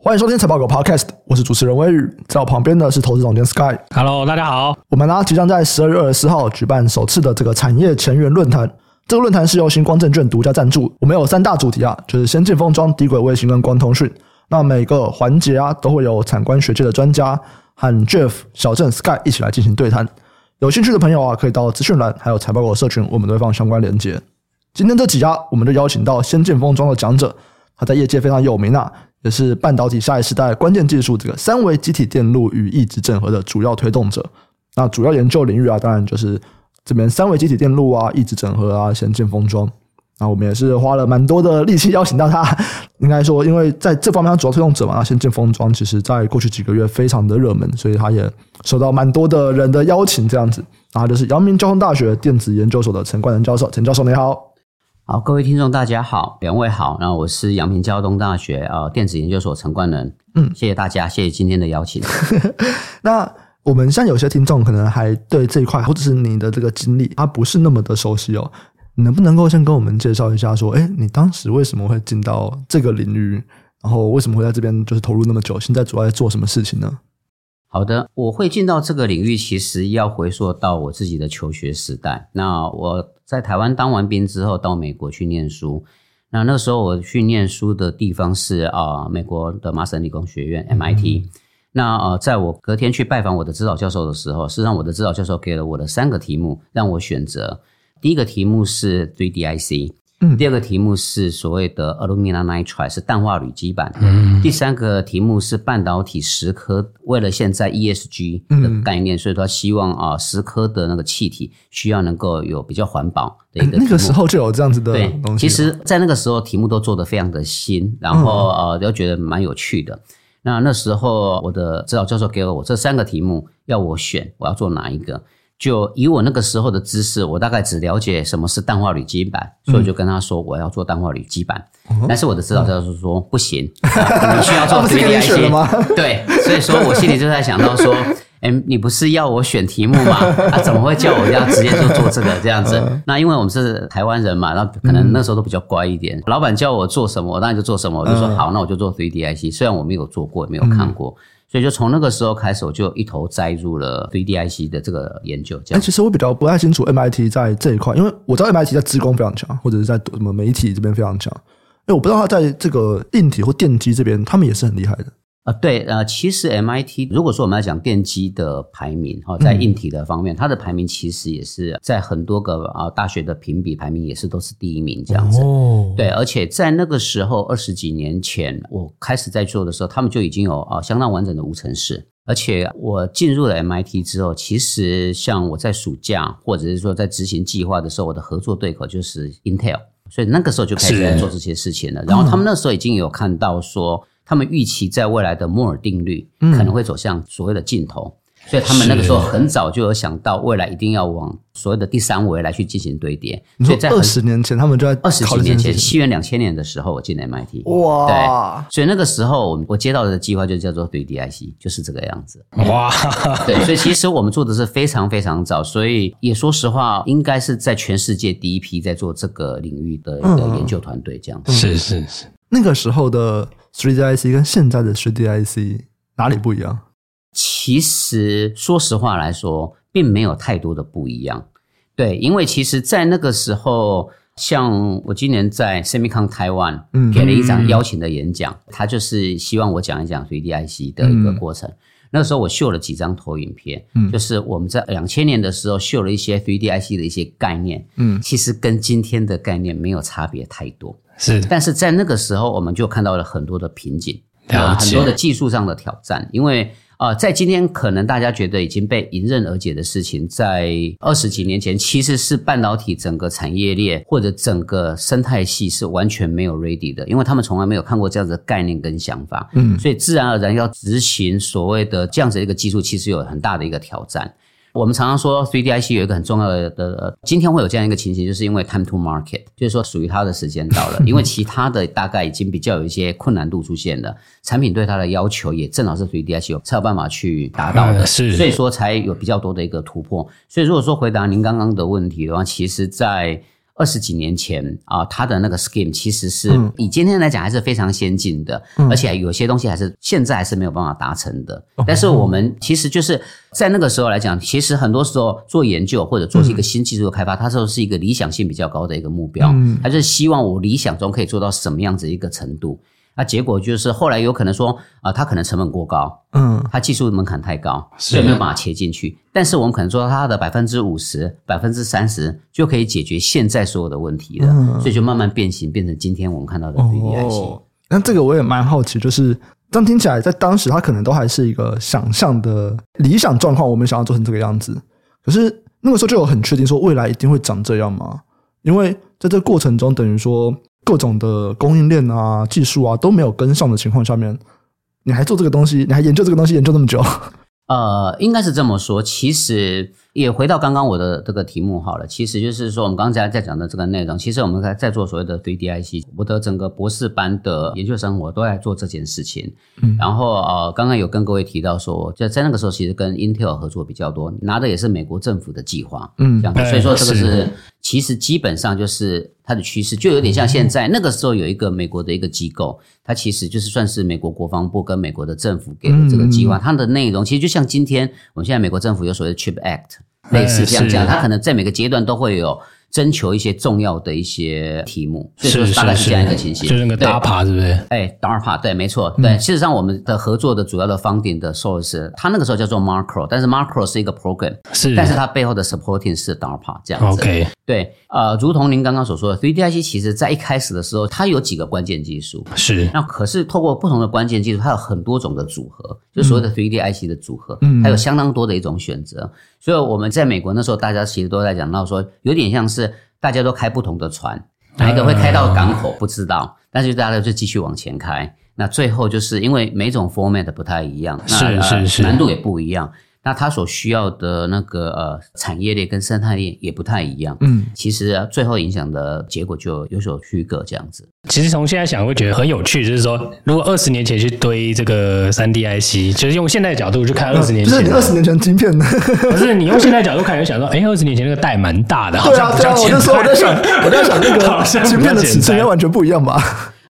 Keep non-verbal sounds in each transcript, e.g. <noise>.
欢迎收听财报狗 Podcast，我是主持人威宇，在我旁边的是投资总监 Sky。Hello，大家好。我们呢即将在十二月二十四号举办首次的这个产业前沿论坛，这个论坛是由星光证券独家赞助。我们有三大主题啊，就是先进封装、低轨卫星跟光通讯。那每个环节啊都会有产官学界的专家和 Jeff、小郑、Sky 一起来进行对谈。有兴趣的朋友啊，可以到资讯栏还有财报狗社群，我们都会放相关链接。今天这几家，我们就邀请到先进封装的讲者，他在业界非常有名啊。也是半导体下一时代关键技术，这个三维积体电路与异质整合的主要推动者。那主要研究领域啊，当然就是这边三维积体电路啊、异质整合啊、先进封装。那我们也是花了蛮多的力气邀请到他。应该说，因为在这方面主要推动者嘛，先进封装其实在过去几个月非常的热门，所以他也受到蛮多的人的邀请。这样子，然后就是阳明交通大学电子研究所的陈冠仁教授，陈教授你好。好，各位听众大家好，两位好，然后我是阳明交通大学呃电子研究所陈冠仁，嗯，谢谢大家，谢谢今天的邀请。<laughs> 那我们像有些听众可能还对这一块或者是你的这个经历，他不是那么的熟悉哦，能不能够先跟我们介绍一下，说，诶，你当时为什么会进到这个领域，然后为什么会在这边就是投入那么久，现在主要在做什么事情呢？好的，我会进到这个领域，其实要回溯到我自己的求学时代。那我在台湾当完兵之后，到美国去念书。那那时候我去念书的地方是啊、呃，美国的麻省理工学院 MIT。嗯、那呃，在我隔天去拜访我的指导教授的时候，事实上我的指导教授给了我的三个题目让我选择。第一个题目是 3D IC。嗯，第二个题目是所谓的 Alumina Nitride，是氮化铝基板。嗯，第三个题目是半导体蚀刻，为了现在 ESG 的概念，嗯、所以他希望啊，蚀刻的那个气体需要能够有比较环保的一个。那个时候就有这样子的对。其实，在那个时候题目都做得非常的新，然后呃，都觉得蛮有趣的。那那时候我的指导教授给了我这三个题目，要我选，我要做哪一个？就以我那个时候的知识，我大概只了解什么是氮化铝基板，所以我就跟他说我要做氮化铝基板。嗯、但是我的指导教授说、嗯、不行，你需要做 3D IC。<laughs> 对，所以说我心里就在想到说，<laughs> 哎，你不是要我选题目吗？啊，怎么会叫我要直接就做这个这样子？嗯、那因为我们是台湾人嘛，那可能那时候都比较乖一点，老板叫我做什么，我当然就做什么。我就说好，那我就做 3D IC。虽然我没有做过，也没有看过。所以就从那个时候开始，我就一头栽入了 VDIC 的这个研究。哎，其实我比较不太清楚 MIT 在这一块，因为我知道 MIT 在职工非常强，或者是在什么媒体这边非常强。哎，我不知道他在这个硬体或电机这边，他们也是很厉害的。啊，对，呃，其实 MIT 如果说我们要讲电机的排名，哈，在硬体的方面，嗯、它的排名其实也是在很多个啊大学的评比排名也是都是第一名这样子。哦，对，而且在那个时候二十几年前我开始在做的时候，他们就已经有啊相当完整的无尘室，而且我进入了 MIT 之后，其实像我在暑假或者是说在执行计划的时候，我的合作对口就是 Intel，所以那个时候就开始在做这些事情了。然后他们那时候已经有看到说。他们预期在未来的摩尔定律可能会走向所谓的尽头，嗯、所以他们那个时候很早就有想到未来一定要往所谓的第三维来去进行堆叠。所以在二十年前，他们就在二十几年前，西元两千年的时候，我进 MIT。哇！对，所以那个时候我接到的计划就叫做堆 D IC，就是这个样子。哇！对，所以其实我们做的是非常非常早，所以也说实话，应该是在全世界第一批在做这个领域的一个研究团队这样子。是是是，那个时候的。3D IC 跟现在的 3D IC 哪里不一样？其实说实话来说，并没有太多的不一样。对，因为其实，在那个时候，像我今年在 SEMICON Taiwan 给了一场邀请的演讲，他、嗯、就是希望我讲一讲 3D IC 的一个过程。嗯、那个时候我秀了几张投影片，嗯，就是我们在两千年的时候秀了一些 3D IC 的一些概念，嗯，其实跟今天的概念没有差别太多，是，但是在那个时候我们就看到了很多的瓶颈，很多的技术上的挑战，因为。啊、呃，在今天可能大家觉得已经被迎刃而解的事情，在二十几年前，其实是半导体整个产业链或者整个生态系是完全没有 ready 的，因为他们从来没有看过这样子的概念跟想法，嗯，所以自然而然要执行所谓的这样子的一个技术，其实有很大的一个挑战。我们常常说，3D IC 有一个很重要的，今天会有这样一个情形，就是因为 time to market，就是说属于它的时间到了，<laughs> 因为其他的大概已经比较有一些困难度出现了，产品对它的要求也正好是 3D IC 有才有办法去达到的，是，所以说才有比较多的一个突破。所以如果说回答您刚刚的问题的话，其实在。二十几年前啊，它的那个 scheme 其实是以今天来讲还是非常先进的，嗯、而且有些东西还是现在还是没有办法达成的。嗯、但是我们其实就是在那个时候来讲，其实很多时候做研究或者做一个新技术的开发，嗯、它都是一个理想性比较高的一个目标，嗯、它就是希望我理想中可以做到什么样子一个程度。那结果就是后来有可能说啊、呃，它可能成本过高，嗯，它技术门槛太高，所以没有办法切进去。但是我们可能说它的百分之五十、百分之三十就可以解决现在所有的问题了，嗯、所以就慢慢变形，变成今天我们看到的 3D IC。哦，那这个我也蛮好奇，就是这样听起来，在当时它可能都还是一个想象的理想状况，我们想要做成这个样子。可是那个时候就有很确定说未来一定会长这样吗？因为在这个过程中，等于说。各种的供应链啊、技术啊都没有跟上的情况下面，你还做这个东西，你还研究这个东西研究那么久？呃，应该是这么说。其实也回到刚刚我的这个题目好了，其实就是说我们刚才在讲的这个内容，其实我们在在做所谓的 3D IC，我的整个博士班的研究生我都在做这件事情。嗯，然后呃，刚刚有跟各位提到说，就在那个时候其实跟 Intel 合作比较多，拿的也是美国政府的计划。嗯，这样子，所以说这个是。其实基本上就是它的趋势，就有点像现在那个时候有一个美国的一个机构，它其实就是算是美国国防部跟美国的政府给的这个计划，它的内容其实就像今天我们现在美国政府有所谓的 Chip Act，类似这样讲，他可能在每个阶段都会有。征求一些重要的一些题目，所以说大概是这样一个情形。就是那个 DARPA 是不是？哎，DARPA 对，没错。对，事实上我们的合作的主要的 funding 的 source，它那个时候叫做 Macro，但是 Macro 是一个 program，是，但是它背后的 supporting 是 DARPA 这样子。OK，对，呃，如同您刚刚所说的，3D IC 其实在一开始的时候，它有几个关键技术，是。那可是透过不同的关键技术，它有很多种的组合，就所谓的 3D IC 的组合，嗯，它有相当多的一种选择。所以我们在美国那时候，大家其实都在讲到说，有点像是。大家都开不同的船，哪一个会开到港口不知道，但是大家就继续往前开。那最后就是因为每种 format 不太一样，是是是，难度也不一样。那它所需要的那个呃产业链跟生态链也不太一样，嗯，其实最后影响的结果就有所区隔这样子。其实从现在想会觉得很有趣，就是说如果二十年前去堆这个三 D IC，就是用现在角度去看二十年前，就是你二十年前晶片呢？<laughs> 不是你用现在角度看，就想说，哎，二十年前那个袋蛮大的，对啊，对啊，我就说我在想，我在想那个 <laughs> 晶片的尺寸应该完全不一样吧？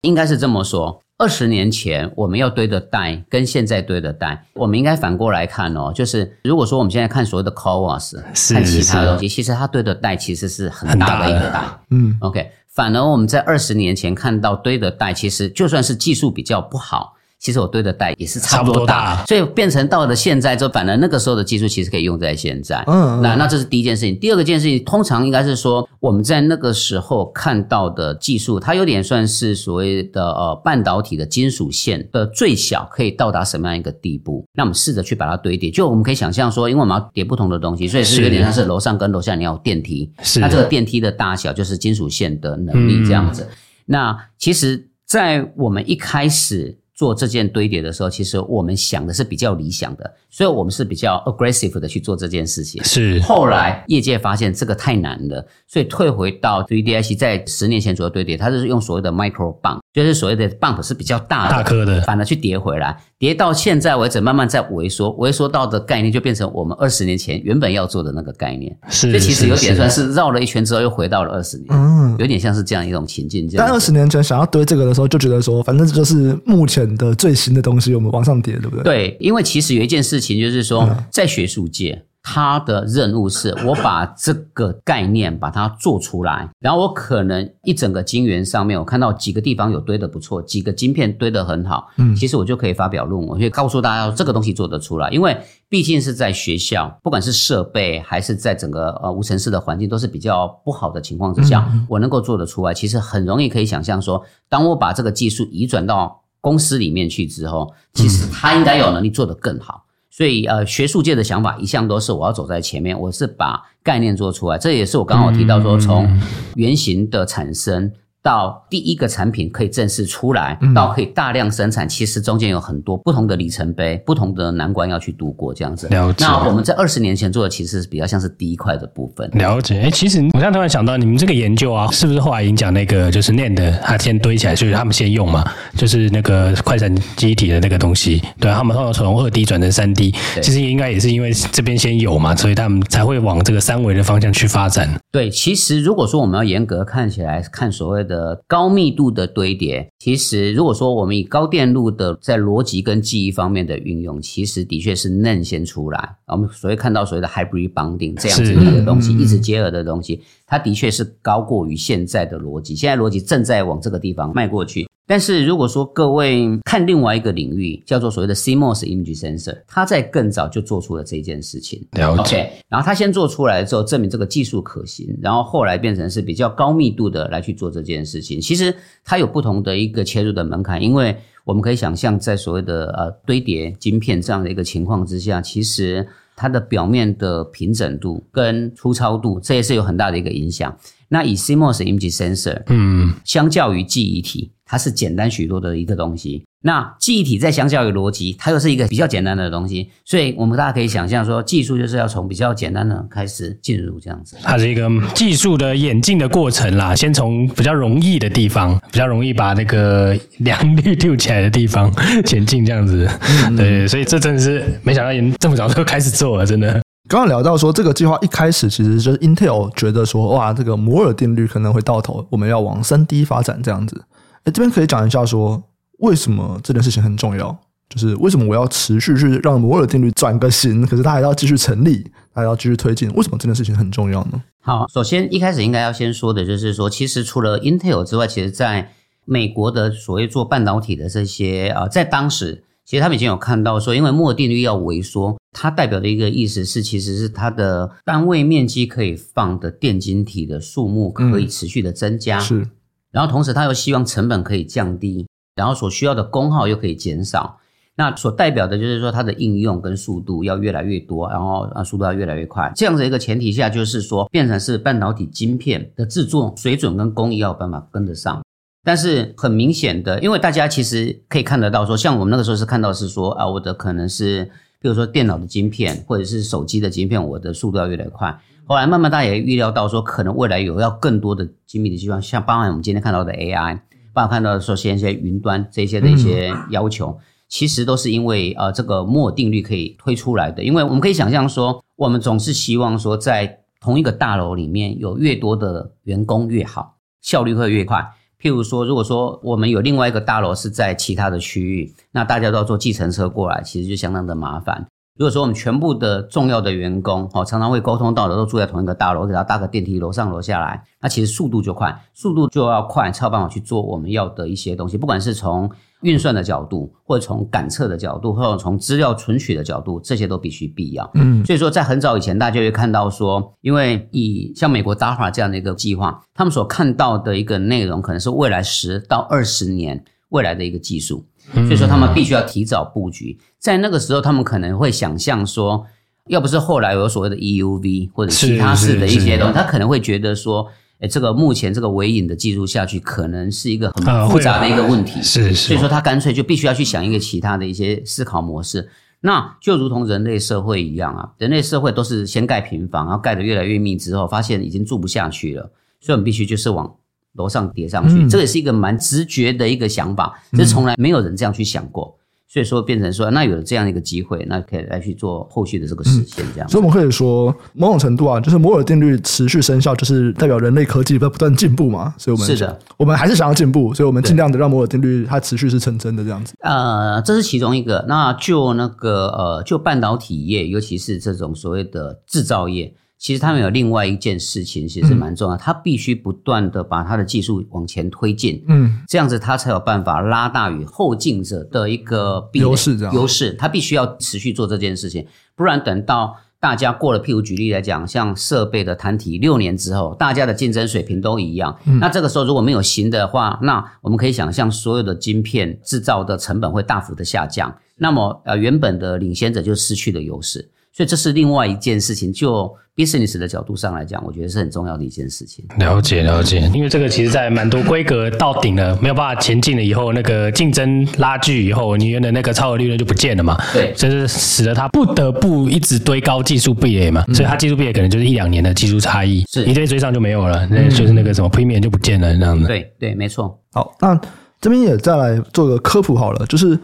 应该是这么说。二十年前我们要堆的袋跟现在堆的袋，我们应该反过来看哦。就是如果说我们现在看所谓的 c o w a s 看其他的东西，其实它堆的袋其实是很大的一个袋。嗯，OK。反而我们在二十年前看到堆的袋，其实就算是技术比较不好。其实我堆的袋也是差不多大，所以变成到了现在之后，反而那个时候的技术其实可以用在现在。嗯，那那这是第一件事情。第二个件事情，通常应该是说我们在那个时候看到的技术，它有点算是所谓的呃半导体的金属线的最小可以到达什么样一个地步？那我们试着去把它堆叠。就我们可以想象说，因为我们要叠不同的东西，所以是有点像是楼上跟楼下你要有电梯。是，那这个电梯的大小就是金属线的能力这样子。那其实，在我们一开始。做这件堆叠的时候，其实我们想的是比较理想的，所以我们是比较 aggressive 的去做这件事情。是，后来业界发现这个太难了，所以退回到 3D IC，在十年前左右堆叠，它是用所谓的 micro bump，就是所谓的 bump 是比较大的，大颗的，反而去叠回来。叠到现在为止，慢慢在萎缩，萎缩到的概念就变成我们二十年前原本要做的那个概念。是，这其实有点算是绕了一圈之后又回到了二十年，嗯，有点像是这样一种情境。但二十年前想要堆这个的时候，就觉得说，反正这就是目前的最新的东西，我们往上叠，对不对？对，因为其实有一件事情就是说，在学术界。他的任务是我把这个概念把它做出来，然后我可能一整个晶圆上面，我看到几个地方有堆的不错，几个晶片堆得很好，嗯，其实我就可以发表论文，我就告诉大家这个东西做得出来，因为毕竟是在学校，不管是设备还是在整个呃无尘室的环境都是比较不好的情况之下，我能够做得出来，其实很容易可以想象说，当我把这个技术移转到公司里面去之后，其实他应该有能力做得更好。所以，呃，学术界的想法一向都是我要走在前面，我是把概念做出来。这也是我刚好提到说，从原型的产生。到第一个产品可以正式出来，到可以大量生产，其实中间有很多不同的里程碑、不同的难关要去度过，这样子。了解。那我们在二十年前做的，其实是比较像是第一块的部分。了解。哎，其实我现在突然想到，你们这个研究啊，是不是后来已经讲那个就是 NAND，它先堆起来，就是他们先用嘛，就是那个快闪记忆体的那个东西，对，他们后来从二 D 转成三 D，其实应该也是因为这边先有嘛，所以他们才会往这个三维的方向去发展。对，其实如果说我们要严格看起来，看所谓的高密。度的堆叠，其实如果说我们以高电路的在逻辑跟记忆方面的运用，其实的确是 NAND 先出来。我们所谓看到所谓的 hybrid bonding 这样子的一个东西，一直结合的东西，它的确是高过于现在的逻辑。现在逻辑正在往这个地方迈过去。但是如果说各位看另外一个领域，叫做所谓的 CMOS image sensor，它在更早就做出了这件事情。了解。Okay, 然后它先做出来之后，证明这个技术可行，然后后来变成是比较高密度的来去做这件事情。其实它有不同的一一个切入的门槛，因为我们可以想象，在所谓的呃堆叠晶片这样的一个情况之下，其实它的表面的平整度跟粗糙度，这也是有很大的一个影响。那以 CMOS image sensor，嗯，相较于记忆体。它是简单许多的一个东西，那记忆体在相较于逻辑，它又是一个比较简单的东西，所以我们大家可以想象说，技术就是要从比较简单的开始进入这样子。它是一个技术的演进的过程啦，先从比较容易的地方，比较容易把那个良率丢起来的地方 <laughs> 前进这样子。嗯嗯对，所以这真的是没想到你这么早就开始做了，真的。刚刚聊到说，这个计划一开始其实就是 Intel 觉得说，哇，这个摩尔定律可能会到头，我们要往三 D 发展这样子。这边可以讲一下，说为什么这件事情很重要，就是为什么我要持续去让摩尔定律转个型，可是它还要继续成立，还要继续推进，为什么这件事情很重要呢？好，首先一开始应该要先说的就是说，其实除了 Intel 之外，其实在美国的所谓做半导体的这些啊，在当时其实他们已经有看到说，因为摩尔定律要萎缩，它代表的一个意思是，其实是它的单位面积可以放的电晶体的数目可以持续的增加，嗯、是。然后同时，他又希望成本可以降低，然后所需要的功耗又可以减少。那所代表的就是说，它的应用跟速度要越来越多，然后啊，速度要越来越快。这样的一个前提下，就是说，变成是半导体晶片的制作水准跟工艺要有办法跟得上。但是很明显的，因为大家其实可以看得到，说像我们那个时候是看到是说啊，我的可能是，比如说电脑的晶片或者是手机的晶片，我的速度要越来越快。后来慢慢大家也预料到说，可能未来有要更多的精密的计算，像包含我们今天看到的 AI，包含看到的说现在一些云端这些的一些要求，其实都是因为呃这个摩尔定律可以推出来的。因为我们可以想象说，我们总是希望说，在同一个大楼里面有越多的员工越好，效率会越快。譬如说，如果说我们有另外一个大楼是在其他的区域，那大家都要坐计程车过来，其实就相当的麻烦。如果说我们全部的重要的员工，哦，常常会沟通到的都住在同一个大楼，给他搭个电梯，楼上楼下来，那其实速度就快，速度就要快，才有办法去做我们要的一些东西，不管是从运算的角度，或者从感测的角度，或者从资料存取的角度，这些都必须必要。嗯，所以说在很早以前，大家就会看到说，因为以像美国 DARPA 这样的一个计划，他们所看到的一个内容，可能是未来十到二十年未来的一个技术。所以说，他们必须要提早布局，在那个时候，他们可能会想象说，要不是后来有所谓的 EUV 或者其他式的一些东西，他可能会觉得说，诶，这个目前这个尾影的技术下去，可能是一个很复杂的一个问题。是是。所以说，他干脆就必须要去想一个其他的一些思考模式。那就如同人类社会一样啊，人类社会都是先盖平房，然后盖得越来越密之后，发现已经住不下去了，所以我们必须就是往。楼上叠上去，嗯、这也是一个蛮直觉的一个想法，这从来没有人这样去想过。所以说变成说，那有了这样一个机会，那可以来去做后续的这个实现，这样、嗯。所以我们可以说，某种程度啊，就是摩尔定律持续生效，就是代表人类科技在不断进步嘛。所以我们是的，我们还是想要进步，所以我们尽量的让摩尔定律它持续是成真的这样子。呃，这是其中一个。那就那个呃，就半导体业，尤其是这种所谓的制造业。其实他们有另外一件事情，其实是蛮重要。他必须不断的把他的技术往前推进，嗯，这样子他才有办法拉大与后进者的一个优势。优势，他必须要持续做这件事情，不然等到大家过了，譬如举例来讲，像设备的摊体六年之后，大家的竞争水平都一样，那这个时候如果没有新的话，那我们可以想象所有的晶片制造的成本会大幅的下降，那么呃原本的领先者就失去了优势。所以这是另外一件事情，就 business 的角度上来讲，我觉得是很重要的一件事情。了解了解，因为这个其实，在蛮多规格到顶了，没有办法前进了以后，那个竞争拉锯以后，你原的那个超额利润就不见了嘛。对，这是使得他不得不一直堆高技术壁垒嘛。嗯、所以他技术壁垒可能就是一两年的技术差异，是一堆追上就没有了，那、嗯、就是那个什么 premium 就不见了那样子。对对，没错。好，那这边也再来做个科普好了，就是。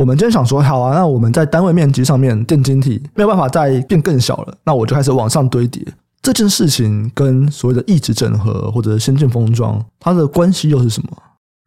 我们今天想说，好啊，那我们在单位面积上面，电晶体没有办法再变更小了，那我就开始往上堆叠。这件事情跟所谓的异质整合或者先进封装，它的关系又是什么？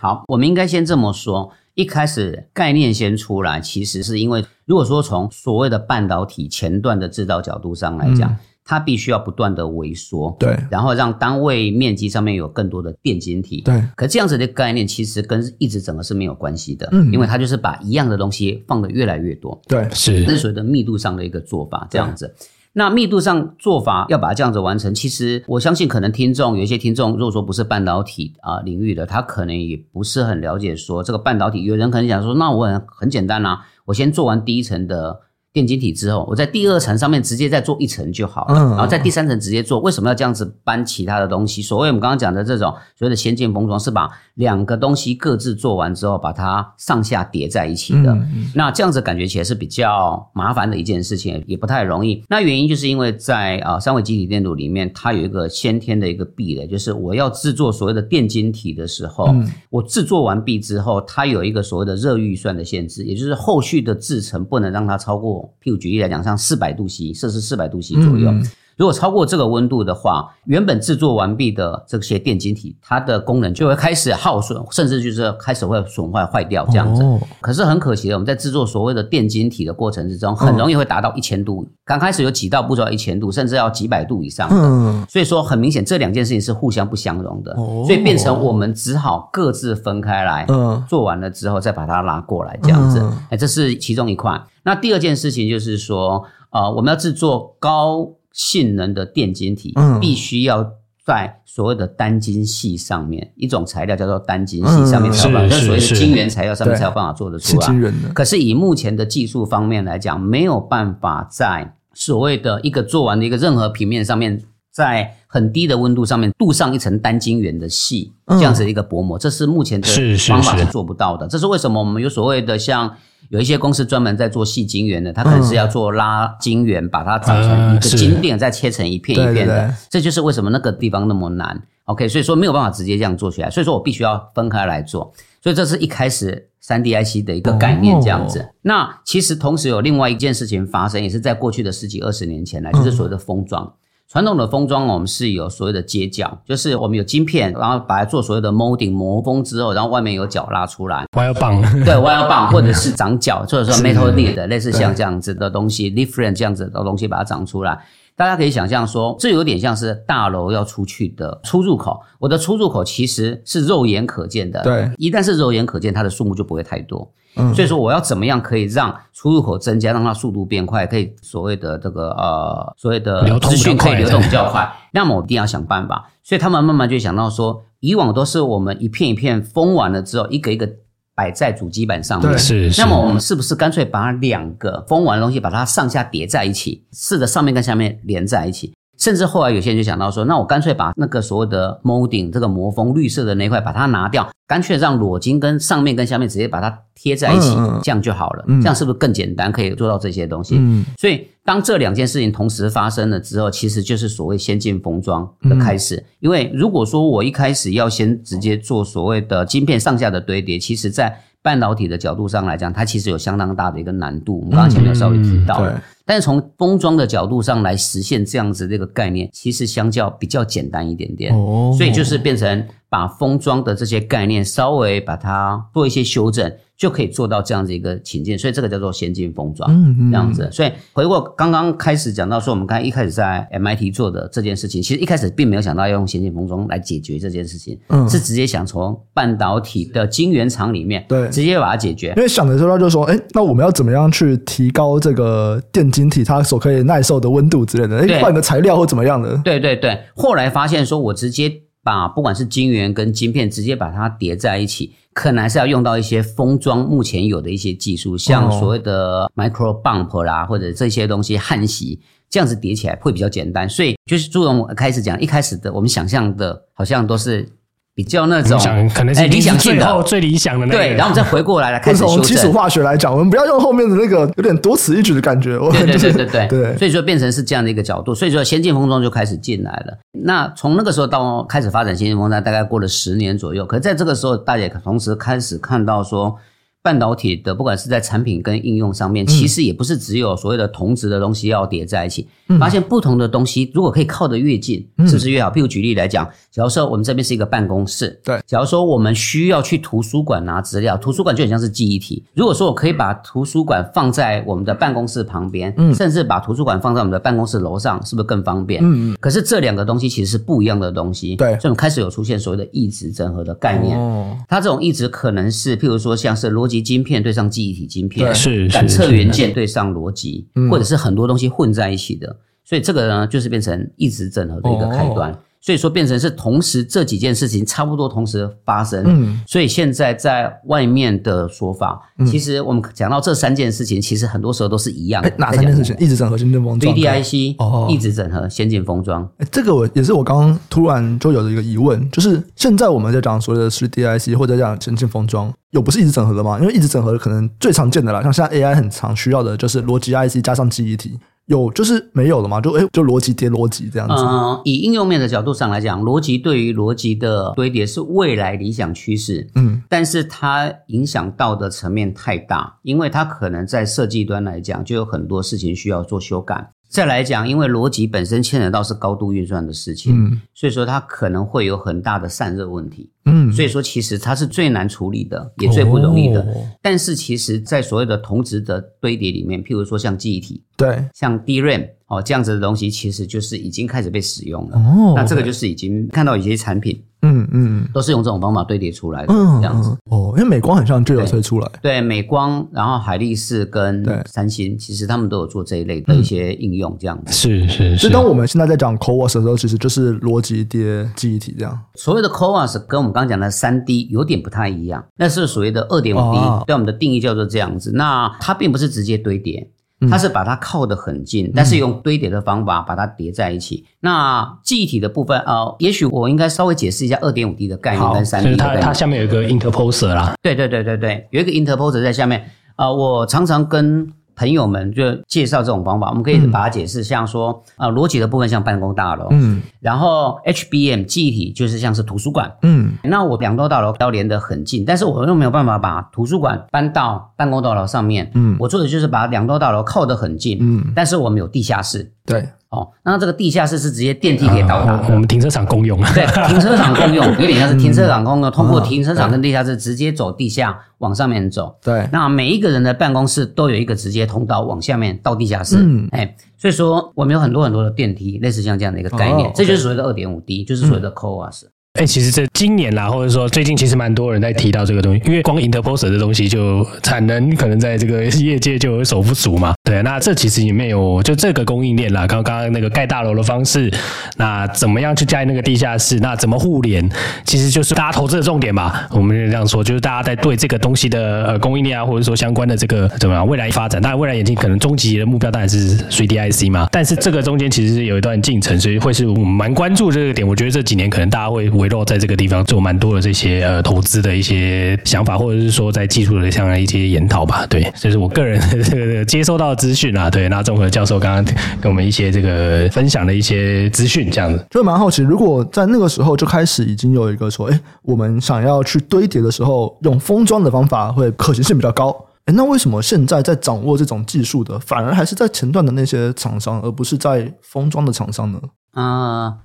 好，我们应该先这么说，一开始概念先出来，其实是因为，如果说从所谓的半导体前段的制造角度上来讲。嗯它必须要不断的萎缩，对，然后让单位面积上面有更多的电晶体，对。可这样子的概念其实跟一直整合是没有关系的，嗯，因为它就是把一样的东西放得越来越多，对，是。这是所谓的密度上的一个做法，这样子。那密度上做法要把它这样子完成，其实我相信可能听众有一些听众，如果说不是半导体啊领域的，他可能也不是很了解说这个半导体。有人可能想说，那我很很简单啊，我先做完第一层的。电晶体之后，我在第二层上面直接再做一层就好了，嗯，然后在第三层直接做。为什么要这样子搬其他的东西？所谓我们刚刚讲的这种所谓的先进封装，是把两个东西各自做完之后，把它上下叠在一起的。嗯，那这样子感觉起来是比较麻烦的一件事情，也不太容易。那原因就是因为在啊三维基体电路里面，它有一个先天的一个壁垒，就是我要制作所谓的电晶体的时候，嗯，我制作完毕之后，它有一个所谓的热预算的限制，也就是后续的制程不能让它超过。譬如举例来讲，像四百度 C，摄氏四百度 C 左右。如果超过这个温度的话，原本制作完毕的这些电晶体，它的功能就会开始耗损，甚至就是开始会损坏、坏掉这样子。哦、可是很可惜的，我们在制作所谓的电晶体的过程之中，很容易会达到一千度。刚、哦、开始有几道步骤要一千度，甚至要几百度以上的。嗯，所以说很明显，这两件事情是互相不相容的。哦，所以变成我们只好各自分开来。嗯，做完了之后再把它拉过来这样子。哎、嗯，这是其中一块。那第二件事情就是说，呃，我们要制作高。性能的电晶体，必须要在所谓的单晶系上面，一种材料叫做单晶系上面才有办法，跟所谓的晶圆材料上面才有办法做得出来。可是以目前的技术方面来讲，没有办法在所谓的一个做完的一个任何平面上面，在很低的温度上面镀上一层单晶圆的细，这样子的一个薄膜，这是目前的方法是做不到的。这是为什么我们有所谓的像。有一些公司专门在做细晶圆的，它可能是要做拉晶圆，把它长成一个晶片，再切成一片一片的。这就是为什么那个地方那么难。OK，所以说没有办法直接这样做起来，所以说我必须要分开来做。所以这是一开始三 D IC 的一个概念这样子。那其实同时有另外一件事情发生，也是在过去的十几二十年前来，就是所谓的封装。传统的封装，我们是有所谓的接角，就是我们有晶片，然后把它做所谓的 molding 磨封之后，然后外面有角拉出来，wire 棒，对，<laughs> wire 棒，或者是长角，或者说 metal lead 类似像这样子的东西 frame 这样子的东西把它长出来。大家可以想象说，这有点像是大楼要出去的出入口，我的出入口其实是肉眼可见的，对，一旦是肉眼可见，它的数目就不会太多。嗯，所以说我要怎么样可以让出入口增加，让它速度变快，可以所谓的这个呃所谓的资讯可以流动比较快，那么我一定要想办法。所以他们慢慢就想到说，以往都是我们一片一片封完了之后，一个一个摆在主机板上面。对，是。那么我们是不是干脆把两个封完的东西，把它上下叠在一起，试着上面跟下面连在一起？甚至后来有些人就想到说，那我干脆把那个所谓的 molding 这个磨封绿色的那块把它拿掉，干脆让裸晶跟上面跟下面直接把它贴在一起，这样就好了。这样是不是更简单，可以做到这些东西？所以当这两件事情同时发生了之后，其实就是所谓先进封装的开始。因为如果说我一开始要先直接做所谓的晶片上下的堆叠，其实在半导体的角度上来讲，它其实有相当大的一个难度。我们刚刚前面稍微提到了。嗯但是从封装的角度上来实现这样子的一个概念，其实相较比较简单一点点，哦，所以就是变成把封装的这些概念稍微把它做一些修正，就可以做到这样子一个情境，所以这个叫做先进封装，嗯嗯这样子。所以回过刚刚开始讲到说，我们刚才一开始在 MIT 做的这件事情，其实一开始并没有想到要用先进封装来解决这件事情，嗯是直接想从半导体的晶圆厂里面，对直接把它解决因。为想的时候，他就说，哎，那我们要怎么样去提高这个电晶体它所可以耐受的温度之类的？对哎，换个材料或怎么样的？对对对，后来发现说，我直接把不管是晶圆跟晶片直接把它叠在一起，可能还是要用到一些封装目前有的一些技术，像所谓的 micro bump 啦，或者这些东西焊锡，这样子叠起来会比较简单。所以就是朱荣开始讲，一开始的我们想象的，好像都是。比较那种理想可能是哎理想性的，最后最理想的那个。对，然后我们再回过来来开始。从基础化学来讲，我们不要用后面的那个有点多此一举的感觉。<laughs> 对对对对对对，所以说变成是这样的一个角度，所以说先进封装就开始进来了。那从那个时候到开始发展先进封装，大概过了十年左右。可是在这个时候，大家也同时开始看到说。半导体的不管是在产品跟应用上面，其实也不是只有所谓的同质的东西要叠在一起。嗯、发现不同的东西如果可以靠得越近，是不是越好？譬如举例来讲，假如说我们这边是一个办公室，对。假如说我们需要去图书馆拿资料，图书馆就很像是记忆体。如果说我可以把图书馆放在我们的办公室旁边，嗯，甚至把图书馆放在我们的办公室楼上，是不是更方便？嗯嗯。可是这两个东西其实是不一样的东西，对。所以我们开始有出现所谓的异质整合的概念。哦。它这种异质可能是譬如说像是逻辑晶片对上。记忆体晶片是感测元件对上逻辑，或者是很多东西混在一起的，所以这个呢就是变成一直整合的一个开端。所以说变成是同时这几件事情差不多同时发生。嗯，所以现在在外面的说法，其实我们讲到这三件事情，其实很多时候都是一样的。哪三件事情？一直整合、先进封装、3DIC 哦，一直整合、先进封装。这个我也是我刚刚突然就有的一个疑问，就是现在我们在讲所谓的是 DIC 或者讲先进封装。有不是一直整合的吗？因为一直整合可能最常见的啦，像现在 AI 很常需要的就是逻辑 IC 加上记忆体，有就是没有了嘛？就诶就逻辑叠逻辑这样子。嗯，以应用面的角度上来讲，逻辑对于逻辑的堆叠是未来理想趋势。嗯，但是它影响到的层面太大，因为它可能在设计端来讲就有很多事情需要做修改。再来讲，因为逻辑本身牵扯到是高度运算的事情，嗯，所以说它可能会有很大的散热问题。嗯，所以说其实它是最难处理的，也最不容易的。哦、但是其实，在所谓的同质的堆叠里面，譬如说像记忆体，对，像 DRAM 哦这样子的东西，其实就是已经开始被使用了。哦，那这个就是已经看到一些产品，嗯嗯，都是用这种方法堆叠出来的，嗯、这样子。哦，因为美光很像就有推出来对，对，美光，然后海力士跟三星，其实他们都有做这一类的一些应用，这样子。是是是。所以当我们现在在讲 CoWoS 的时候，其实就是逻辑叠记忆体这样。所谓的 CoWoS 跟我们刚刚讲的三 D 有点不太一样，那是所谓的二点五 D，对我们的定义叫做这样子。那它并不是直接堆叠，它是把它靠得很近，嗯、但是用堆叠的方法把它叠在一起。嗯、那记忆体的部分，呃，也许我应该稍微解释一下二点五 D 的概念跟三 D 的概念。它它下面有一个 interposer 啦，对对对对对，有一个 interposer 在下面。呃，我常常跟朋友们就介绍这种方法，我们可以把它解释，像说啊，逻辑的部分像办公大楼，嗯，然后 HBM 记忆体就是像是图书馆，嗯，那我两栋大楼要连得很近，但是我又没有办法把图书馆搬到办公大楼上面，嗯，我做的就是把两栋大楼靠得很近，嗯，但是我们有地下室，对。哦，那这个地下室是直接电梯可以到达，我们停车场共用。对，停车场共用，<laughs> 有点像是停车场共用，通过停车场跟地下室直接走地下往上面走。对，那每一个人的办公室都有一个直接通道往下面到地下室。嗯，哎，所以说我们有很多很多的电梯，类似像这样的一个概念，这就是所谓的二点五 D，就是所谓的 CoWoS。哎，其实这今年啦，或者说最近，其实蛮多人在提到这个东西，因为光 interposer 的东西就产能可能在这个业界就有手不足嘛。对，那这其实里面有就这个供应链啦，刚刚那个盖大楼的方式，那怎么样去盖那个地下室，那怎么互联，其实就是大家投资的重点吧。我们就这样说，就是大家在对这个东西的呃供应链啊，或者说相关的这个怎么样未来发展，当然未来眼镜可能终极的目标当然是 3D-IC 嘛，但是这个中间其实是有一段进程，所以会是我们蛮关注这个点。我觉得这几年可能大家会。围绕在这个地方做蛮多的这些呃投资的一些想法，或者是说在技术的上的一些研讨吧。对，这是我个人这个接收到的资讯啊。对，那综合教授刚刚跟我们一些这个分享的一些资讯，这样子就蛮好奇，如果在那个时候就开始已经有一个说，哎，我们想要去堆叠的时候，用封装的方法会可行性比较高。哎，那为什么现在在掌握这种技术的，反而还是在前段的那些厂商，而不是在封装的厂商呢？啊、呃，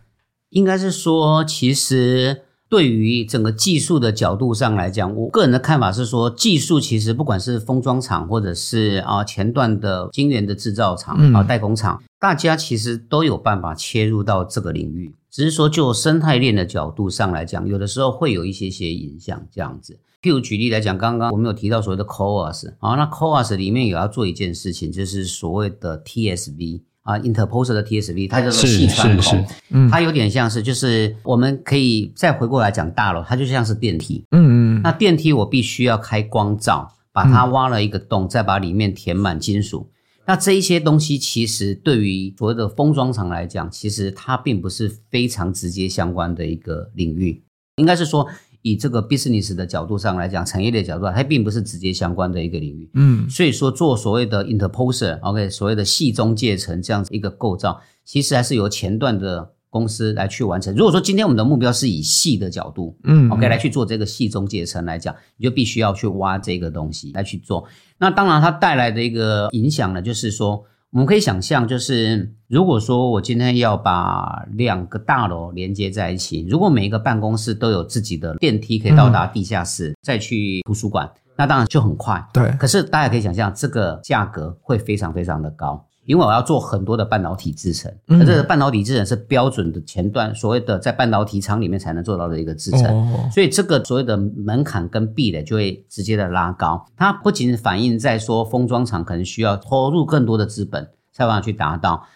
应该是说，其实。对于整个技术的角度上来讲，我个人的看法是说，技术其实不管是封装厂或者是啊前段的晶圆的制造厂啊代工厂，大家其实都有办法切入到这个领域，只是说就生态链的角度上来讲，有的时候会有一些些影响这样子。譬如举例来讲，刚刚我们有提到所谓的 CoWoS 啊，那 CoWoS 里面有要做一件事情，就是所谓的 TSV。啊，interposer 的 TSV，它叫做细穿孔，嗯，它有点像是，就是我们可以再回过来讲大楼，它就像是电梯，嗯嗯，那电梯我必须要开光罩，把它挖了一个洞，嗯、再把里面填满金属，那这一些东西其实对于所谓的封装厂来讲，其实它并不是非常直接相关的一个领域，应该是说。以这个 business 的角度上来讲，产业的角度，它并不是直接相关的一个领域。嗯，所以说做所谓的 interposer，OK，所谓的系中介层这样子一个构造，其实还是由前段的公司来去完成。如果说今天我们的目标是以系的角度，嗯，OK，来去做这个系中介层来讲，你就必须要去挖这个东西来去做。那当然，它带来的一个影响呢，就是说。我们可以想象，就是如果说我今天要把两个大楼连接在一起，如果每一个办公室都有自己的电梯可以到达地下室，嗯、再去图书馆，那当然就很快。对。可是大家可以想象，这个价格会非常非常的高。因为我要做很多的半导体制程，那这个半导体制程是标准的前段，所谓的在半导体厂里面才能做到的一个制程，所以这个所谓的门槛跟壁垒就会直接的拉高。它不仅反映在说封装厂可能需要投入更多的资本才有办法去达到，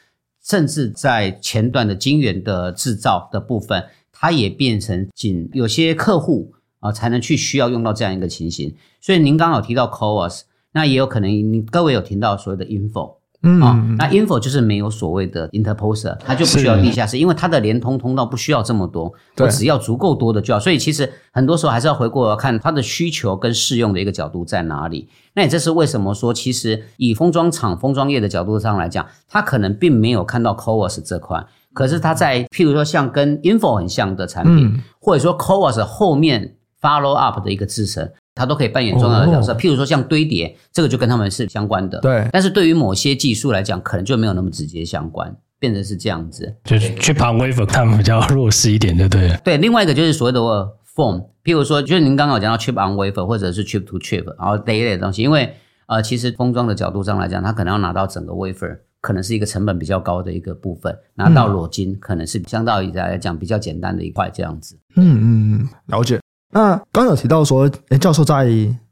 甚至在前段的晶圆的制造的部分，它也变成仅有些客户啊才能去需要用到这样一个情形。所以您刚好提到 CoWoS，那也有可能你各位有听到所谓的 InFO。嗯、哦，那 InFO 就是没有所谓的 interposer，它就不需要地下室，因为它的连通通道不需要这么多，我只要足够多的就好。所以其实很多时候还是要回过来看它的需求跟适用的一个角度在哪里。那也这是为什么说，其实以封装厂、封装业的角度上来讲，它可能并没有看到 c o v e r s 这块，可是它在譬如说像跟 InFO 很像的产品，嗯、或者说 c o v e r s 后面 follow up 的一个制程。它都可以扮演重要的角色，哦、譬如说像堆叠，这个就跟他们是相关的。对，但是对于某些技术来讲，可能就没有那么直接相关，变成是这样子。就是 chip on wafer 他们比较弱势一点，对不对？对，另外一个就是所谓的 form，譬如说，就是您刚刚有讲到 chip on wafer 或者是 chip to chip，然后这一类的东西，因为呃，其实封装的角度上来讲，它可能要拿到整个 wafer，可能是一个成本比较高的一个部分，拿到裸晶可能是相当于来讲比较简单的一块这样子。嗯嗯嗯，了解。那刚有提到说，哎，教授在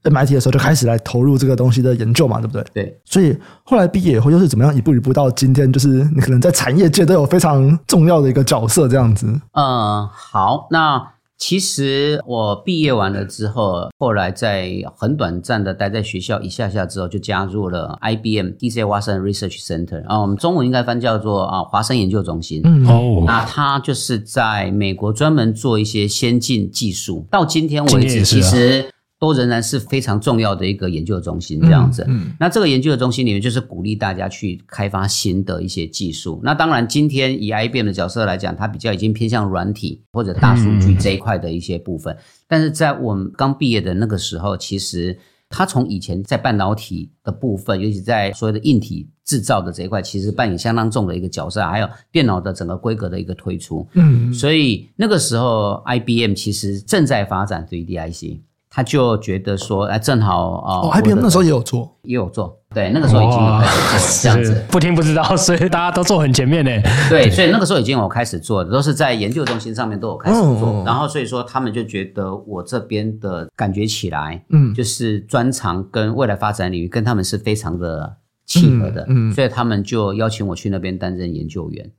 MIT 的时候就开始来投入这个东西的研究嘛，对不对？对。所以后来毕业以后又是怎么样一步一步到今天，就是你可能在产业界都有非常重要的一个角色这样子。嗯，好，那。其实我毕业完了之后，后来在很短暂的待在学校一下下之后，就加入了 IBM D.C. Watson Research Center 啊，我们中文应该翻叫做啊华生研究中心。嗯哦，那它就是在美国专门做一些先进技术，到今天为止其实。都仍然是非常重要的一个研究中心，这样子。嗯，嗯，那这个研究的中心里面，就是鼓励大家去开发新的一些技术。那当然，今天以 IBM 的角色来讲，它比较已经偏向软体或者大数据这一块的一些部分。嗯，但是在我们刚毕业的那个时候，其实它从以前在半导体的部分，尤其在所谓的硬体制造的这一块，其实扮演相当重的一个角色。还有电脑的整个规格的一个推出。嗯，所以那个时候 IBM 其实正在发展 3D IC。他就觉得说，哎，正好啊，哦，IBM 那时候也有做，也有做，对，那个时候已经有开始做这样子，不听不知道，所以大家都做很前面呢。对，所以那个时候已经有开始做的，都是在研究中心上面都有开始做，哦、然后所以说他们就觉得我这边的感觉起来，嗯，就是专长跟未来发展领域跟他们是非常的契合的，嗯，嗯，所以他们就邀请我去那边担任研究员。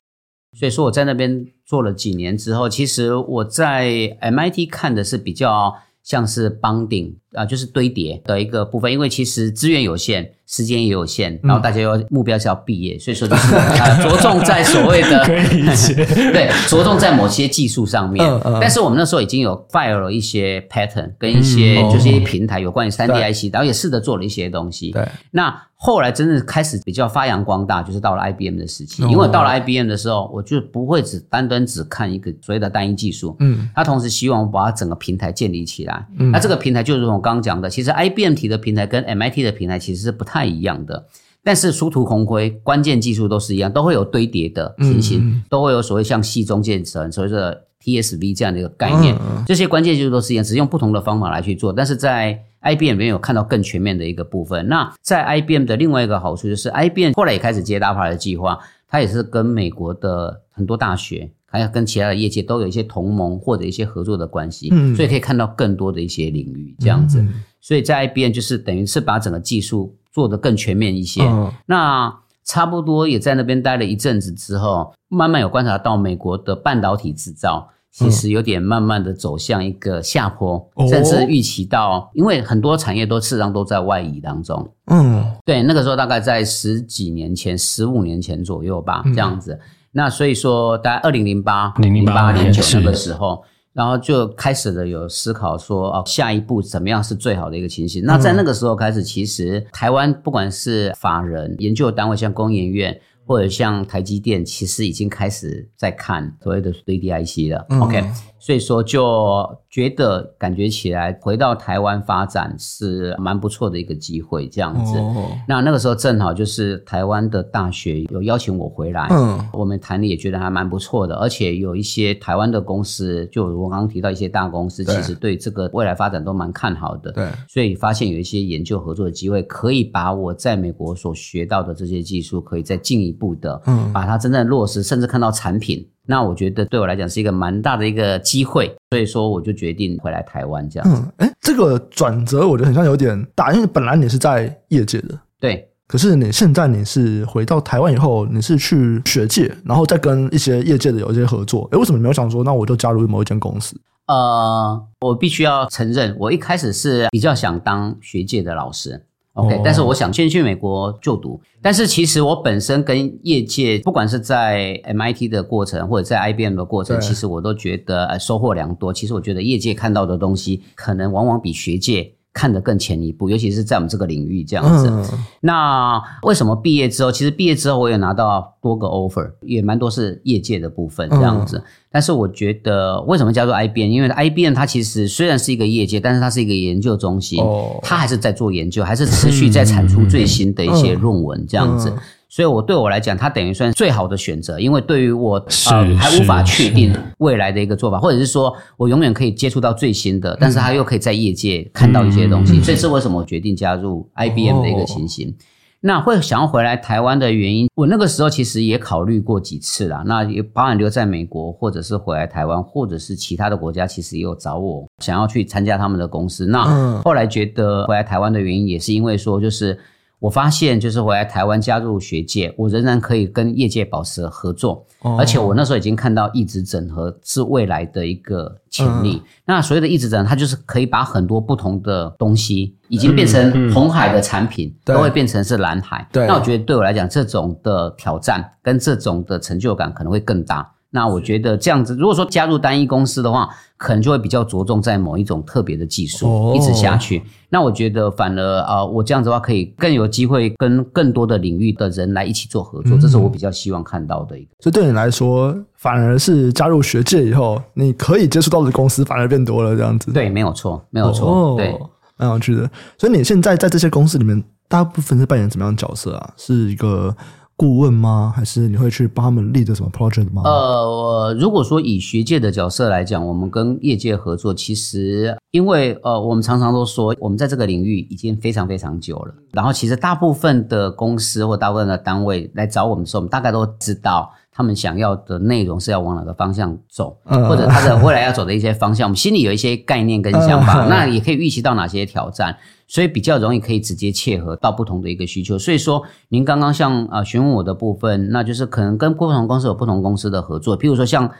所以说我在那边做了几年之后，其实我在 MIT 看的是比较。像是邦鼎啊，就是堆叠的一个部分，因为其实资源有限，时间也有限，然后大家要目标是要毕业，所以说就是 <laughs> 着重在所谓的 <laughs> 对，着重在某些技术上面。但是我们那时候已经有 file 了一些 pattern 跟一些就是一些平台有关于三 D IC，然后也试着做了一些东西。对，那。后来真正开始比较发扬光大，就是到了 IBM 的时期。因为到了 IBM 的时候，我就不会只单单只看一个所谓的单一技术，嗯，他同时希望我把它整个平台建立起来。嗯，那这个平台就如同我刚刚讲的，其实 IBM 提的平台跟 MIT 的平台其实是不太一样的，但是殊途同归，关键技术都是一样，都会有堆叠的情形，嗯、都会有所谓像矽中建成所谓的 TSV 这样的一个概念，嗯、这些关键技术都是一样，只是用不同的方法来去做，但是在 IBM 里面有看到更全面的一个部分。那在 IBM 的另外一个好处就是，IBM 后来也开始接 DARPA 的计划，它也是跟美国的很多大学，还有跟其他的业界都有一些同盟或者一些合作的关系，嗯，所以可以看到更多的一些领域这样子。嗯、所以在 IBM 就是等于是把整个技术做得更全面一些。嗯、那差不多也在那边待了一阵子之后，慢慢有观察到美国的半导体制造。其实有点慢慢的走向一个下坡，嗯、甚至预期到，因为很多产业都事实上都在外移当中。嗯，对，那个时候大概在十几年前、十五年前左右吧，这样子。嗯、那所以说，大概二零零八、零八年九那个时候，然后就开始了有思考说，哦，下一步怎么样是最好的一个情形？那在那个时候开始，其实台湾不管是法人研究单位，像工研院。或者像台积电，其实已经开始在看所谓的 3D IC 了。嗯、OK。所以说，就觉得感觉起来回到台湾发展是蛮不错的一个机会，这样子。Oh. 那那个时候正好就是台湾的大学有邀请我回来，嗯，我们谈的也觉得还蛮不错的，而且有一些台湾的公司，就我刚刚提到一些大公司，其实对这个未来发展都蛮看好的。对，所以发现有一些研究合作的机会，可以把我在美国所学到的这些技术，可以再进一步的，嗯，把它真正落实，甚至看到产品。那我觉得对我来讲是一个蛮大的一个机会，所以说我就决定回来台湾这样子。嗯，诶，这个转折我觉得很像有点大，因为本来你是在业界的，对，可是你现在你是回到台湾以后，你是去学界，然后再跟一些业界的有一些合作。哎，为什么你没有想说，那我就加入某一间公司？呃，我必须要承认，我一开始是比较想当学界的老师。OK，但是我想先去美国就读。但是其实我本身跟业界，不管是在 MIT 的过程，或者在 IBM 的过程，其实我都觉得呃收获良多。其实我觉得业界看到的东西，可能往往比学界。看得更前一步，尤其是在我们这个领域这样子。嗯、那为什么毕业之后，其实毕业之后我也拿到多个 offer，也蛮多是业界的部分这样子。嗯、但是我觉得为什么叫做 IBM？因为 IBM 它其实虽然是一个业界，但是它是一个研究中心，哦、它还是在做研究，还是持续在产出最新的一些论文这样子。所以，我对我来讲，它等于算最好的选择，因为对于我呃还无法确定未来的一个做法，或者是说我永远可以接触到最新的，但是它又可以在业界看到一些东西，嗯、所以这为什么我决定加入 IBM 的一个情形。哦、那会想要回来台湾的原因，我那个时候其实也考虑过几次啦，那也包含留在美国，或者是回来台湾，或者是其他的国家，其实也有找我想要去参加他们的公司。那后来觉得回来台湾的原因，也是因为说就是。我发现，就是回来台湾加入学界，我仍然可以跟业界保持合作，哦、而且我那时候已经看到一直整合是未来的一个潜力。嗯、那所谓的一直整合，它就是可以把很多不同的东西，已经变成红海的产品，嗯嗯、都会变成是蓝海。那我觉得对我来讲，这种的挑战跟这种的成就感可能会更大。那我觉得这样子，如果说加入单一公司的话，可能就会比较着重在某一种特别的技术，一直下去。哦、那我觉得反而啊、呃，我这样子的话，可以更有机会跟更多的领域的人来一起做合作，嗯、这是我比较希望看到的一个。所以对你来说，反而是加入学界以后，你可以接触到的公司反而变多了，这样子。对，没有错，没有错。哦、对，蛮有趣的。所以你现在在这些公司里面，大部分是扮演什么样的角色啊？是一个。顾问吗？还是你会去帮他们立的什么 project 吗？呃，如果说以学界的角色来讲，我们跟业界合作，其实因为呃，我们常常都说，我们在这个领域已经非常非常久了。然后，其实大部分的公司或大部分的单位来找我们的时候，我们大概都知道他们想要的内容是要往哪个方向走，呃、或者他的未来要走的一些方向，我们 <laughs> 心里有一些概念跟想法，呃、那也可以预期到哪些挑战。所以比较容易可以直接切合到不同的一个需求。所以说，您刚刚像啊询问我的部分，那就是可能跟不同公司有不同公司的合作。譬如说像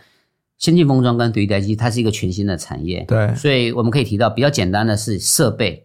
先进封装跟 3D IC 它是一个全新的产业，对，所以我们可以提到比较简单的是设备，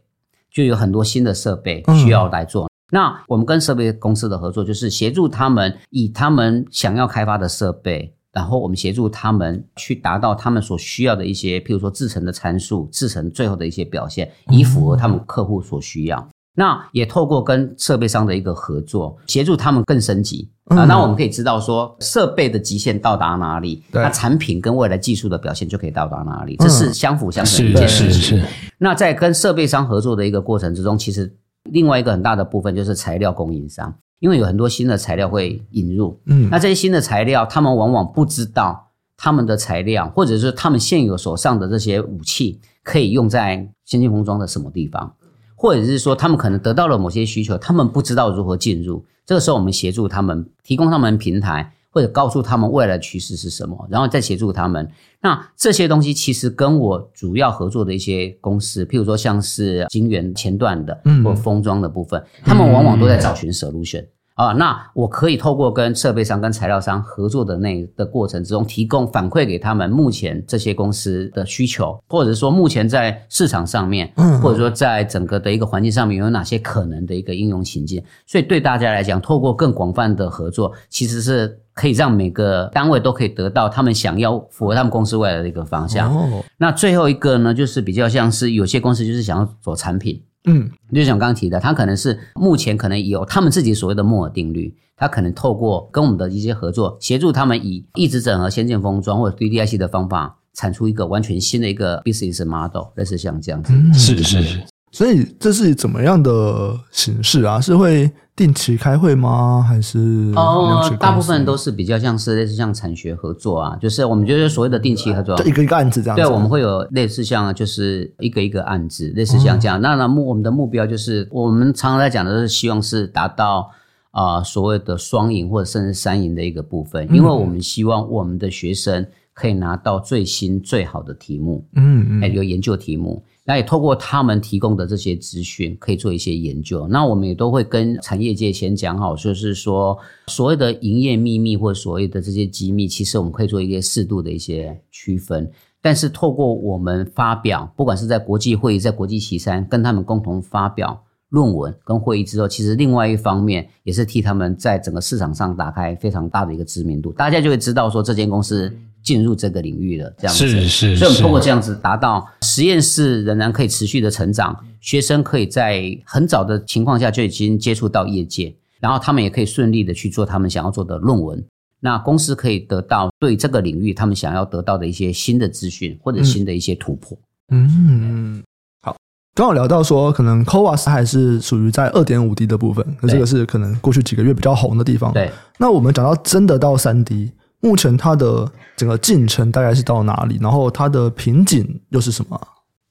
就有很多新的设备需要来做。嗯、那我们跟设备公司的合作，就是协助他们以他们想要开发的设备，然后我们协助他们去达到他们所需要的一些，譬如说制成的参数、制成最后的一些表现，以符合他们客户所需要。嗯那也透过跟设备商的一个合作，协助他们更升级啊。那我们可以知道说，设备的极限到达哪里，那产品跟未来技术的表现就可以到达哪里，这是相辅相成的一件事情。那在跟设备商合作的一个过程之中，其实另外一个很大的部分就是材料供应商，因为有很多新的材料会引入，嗯，那这些新的材料，他们往往不知道他们的材料，或者是他们现有手上的这些武器，可以用在先进封装的什么地方。或者是说，他们可能得到了某些需求，他们不知道如何进入。这个时候，我们协助他们，提供他们平台，或者告诉他们未来的趋势是什么，然后再协助他们。那这些东西其实跟我主要合作的一些公司，譬如说像是晶圆前段的，或封装的部分，他们往往都在找寻 solution。啊，那我可以透过跟设备商、跟材料商合作的那的过程之中，提供反馈给他们目前这些公司的需求，或者说目前在市场上面，嗯，或者说在整个的一个环境上面有哪些可能的一个应用情境。所以对大家来讲，透过更广泛的合作，其实是可以让每个单位都可以得到他们想要符合他们公司未来的一个方向。哦，那最后一个呢，就是比较像是有些公司就是想要做产品。嗯，就像刚刚提的，他可能是目前可能有他们自己所谓的摩尔定律，他可能透过跟我们的一些合作，协助他们以一直整合先进封装或者 DDIC 的方法，产出一个完全新的一个 business model，类似像这样子。嗯，是是是。所以这是怎么样的形式啊？是会定期开会吗？还是哦，大部分都是比较像是类似像产学合作啊，就是我们就是所谓的定期合作，就一个一个案子这样子。对，我们会有类似像就是一个一个案子，类似像这样。嗯、那那目我们的目标就是，我们常常在讲的是希望是达到啊、呃、所谓的双赢或者甚至三赢的一个部分，因为我们希望我们的学生可以拿到最新最好的题目，嗯嗯，哎，有研究题目。那也透过他们提供的这些资讯，可以做一些研究。那我们也都会跟产业界先讲好，就是说所谓的营业秘密或所谓的这些机密，其实我们可以做一些适度的一些区分。但是透过我们发表，不管是在国际会议、在国际期刊，跟他们共同发表论文跟会议之后，其实另外一方面也是替他们在整个市场上打开非常大的一个知名度，大家就会知道说这间公司。进入这个领域了，这样子是是，是，所以我们通过这样子达到实验室仍然可以持续的成长，学生可以在很早的情况下就已经接触到业界，然后他们也可以顺利的去做他们想要做的论文。那公司可以得到对这个领域他们想要得到的一些新的资讯或者新的一些突破。嗯，好，刚好聊到说，可能 CoWoS 还是属于在二点五 D 的部分，那这个是可能过去几个月比较红的地方。对，那我们讲到真的到三 D。目前它的整个进程大概是到哪里？然后它的瓶颈又是什么？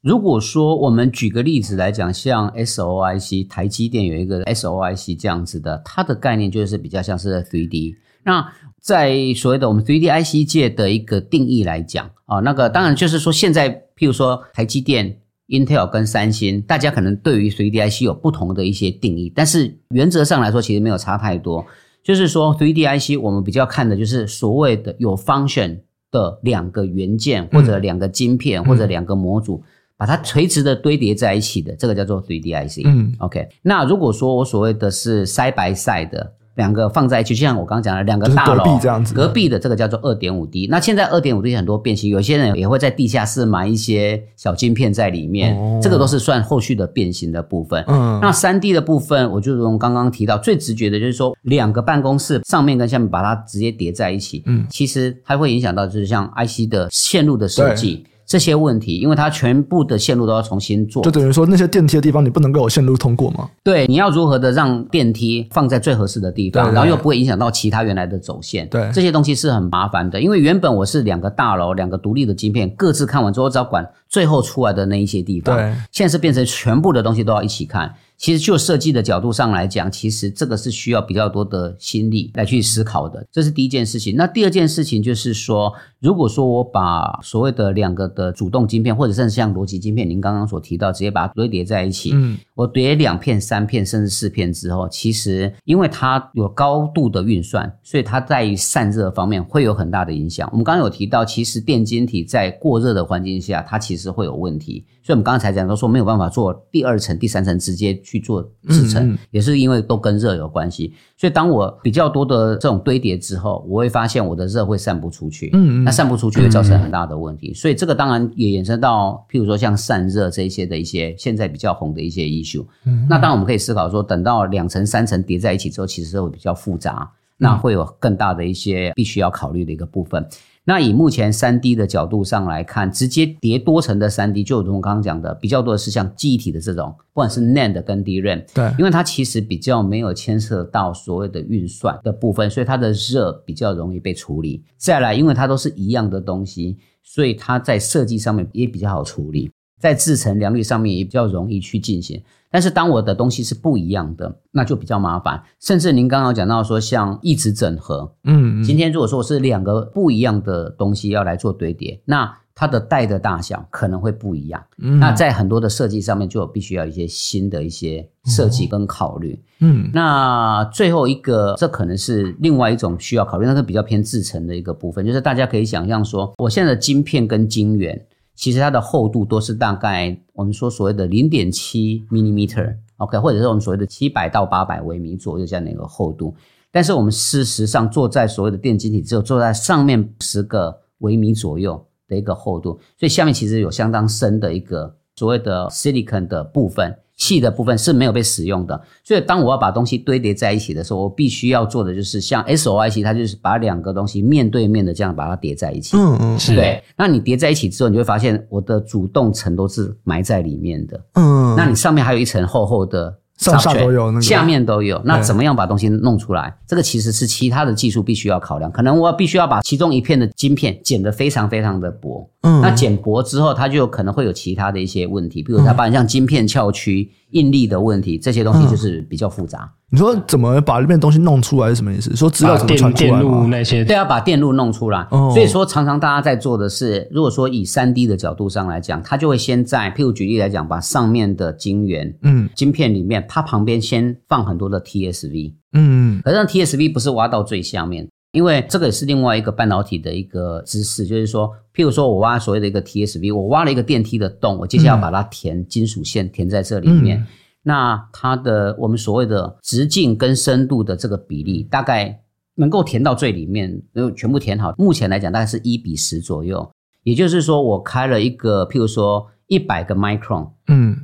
如果说我们举个例子来讲，像 SOIC，台积电有一个 SOIC 这样子的，它的概念就是比较像是 3D。那在所谓的我们 3D IC 界的一个定义来讲啊，那个当然就是说现在譬如说台积电、Intel 跟三星，大家可能对于 3D IC 有不同的一些定义，但是原则上来说，其实没有差太多。就是说，3D IC 我们比较看的就是所谓的有 function 的两个元件，或者两个晶片，或者两个模组，把它垂直的堆叠在一起的，这个叫做 3D IC。嗯，OK。那如果说我所谓的是 side by side 的。两个放在一起，就像我刚刚讲的，两个大楼，隔壁这样子，隔壁的这个叫做二点五 D。那现在二点五 D 很多变形，有些人也会在地下室埋一些小晶片在里面，哦、这个都是算后续的变形的部分。嗯，那三 D 的部分，我就从刚刚提到最直觉的就是说，两个办公室上面跟下面把它直接叠在一起，嗯，其实它会影响到就是像 IC 的线路的设计。这些问题，因为它全部的线路都要重新做，就等于说那些电梯的地方你不能够有线路通过吗？对，你要如何的让电梯放在最合适的地方，然后又不会影响到其他原来的走线？对，这些东西是很麻烦的，因为原本我是两个大楼，两个独立的晶片，各自看完之后，只要管最后出来的那一些地方。对，现在是变成全部的东西都要一起看。其实就设计的角度上来讲，其实这个是需要比较多的心力来去思考的，这是第一件事情。那第二件事情就是说，如果说我把所谓的两个的主动晶片，或者甚至像逻辑晶片，您刚刚所提到，直接把它堆叠在一起，嗯，我叠两片、三片甚至四片之后，其实因为它有高度的运算，所以它在于散热方面会有很大的影响。我们刚刚有提到，其实电晶体在过热的环境下，它其实会有问题。所以，我们刚才讲都说没有办法做第二层、第三层直接去做制程，嗯嗯，也是因为都跟热有关系。所以，当我比较多的这种堆叠之后，我会发现我的热会散不出去，嗯嗯，那散不出去会造成很大的问题。所以，这个当然也延伸到，譬如说像散热这一些的一些现在比较红的一些 issue。嗯，嗯，那当然我们可以思考说，等到两层、三层叠在一起之后，其实会比较复杂，那会有更大的一些必须要考虑的一个部分。那以目前三 D 的角度上来看，直接叠多层的三 D，就如同刚刚讲的，比较多的是像记忆体的这种，不管是 NAND 跟 DRAM，对，因为它其实比较没有牵涉到所谓的运算的部分，所以它的热比较容易被处理。再来，因为它都是一样的东西，所以它在设计上面也比较好处理，在制成良率上面也比较容易去进行。但是当我的东西是不一样的，那就比较麻烦。甚至您刚刚讲到说，像一直整合，嗯，嗯，今天如果说是两个不一样的东西要来做堆叠，那它的带的大小可能会不一样。嗯，那在很多的设计上面，就必须要一些新的一些设计跟考虑。嗯，那最后一个，这可能是另外一种需要考虑，那是比较偏制成的一个部分，就是大家可以想象说，我现在的晶片跟晶圆。其实它的厚度都是大概我们说所谓的零点七 millimeter，OK，或者是我们所谓的七百到八百微米左右这样的一个厚度。但是我们事实上做在所谓的电晶体，只有做在上面十个微米左右的一个厚度，所以下面其实有相当深的一个所谓的 silicon 的部分。细的部分是没有被使用的，所以当我要把东西堆叠在一起的时候，我必须要做的就是像 SOIC，它就是把两个东西面对面的这样把它叠在一起。嗯嗯，是。对，那你叠在一起之后，你就会发现我的主动层都是埋在里面的。嗯，那你上面还有一层厚厚的。上下都有，那个，下面都有。那怎么样把东西弄出来？这个其实是其他的技术必须要考量。可能我必须要把其中一片的晶片剪得非常非常的薄。嗯，那剪薄之后，它就有可能会有其他的一些问题，比如它把像晶片翘曲、应力的问题，这些东西就是比较复杂。你说怎么把里面东西弄出来是什么意思？说资料怎么传出来电路那些？对，要把电路弄出来。哦。所以说，常常大家在做的是，如果说以三 D 的角度上来讲，它就会先在，譬如举例来讲，把上面的晶圆，嗯，晶片里面，它旁边先放很多的 TSV，嗯，可是 TSV 不是挖到最下面，因为这个也是另外一个半导体的一个知识，就是说，譬如说我挖所谓的一个 TSV，我挖了一个电梯的洞，我接下来要把它填金属线填在这里面。嗯那它的我们所谓的直径跟深度的这个比例，大概能够填到最里面，就全部填好。目前来讲，大概是一比十左右。也就是说，我开了一个，譬如说一百个 micron，嗯，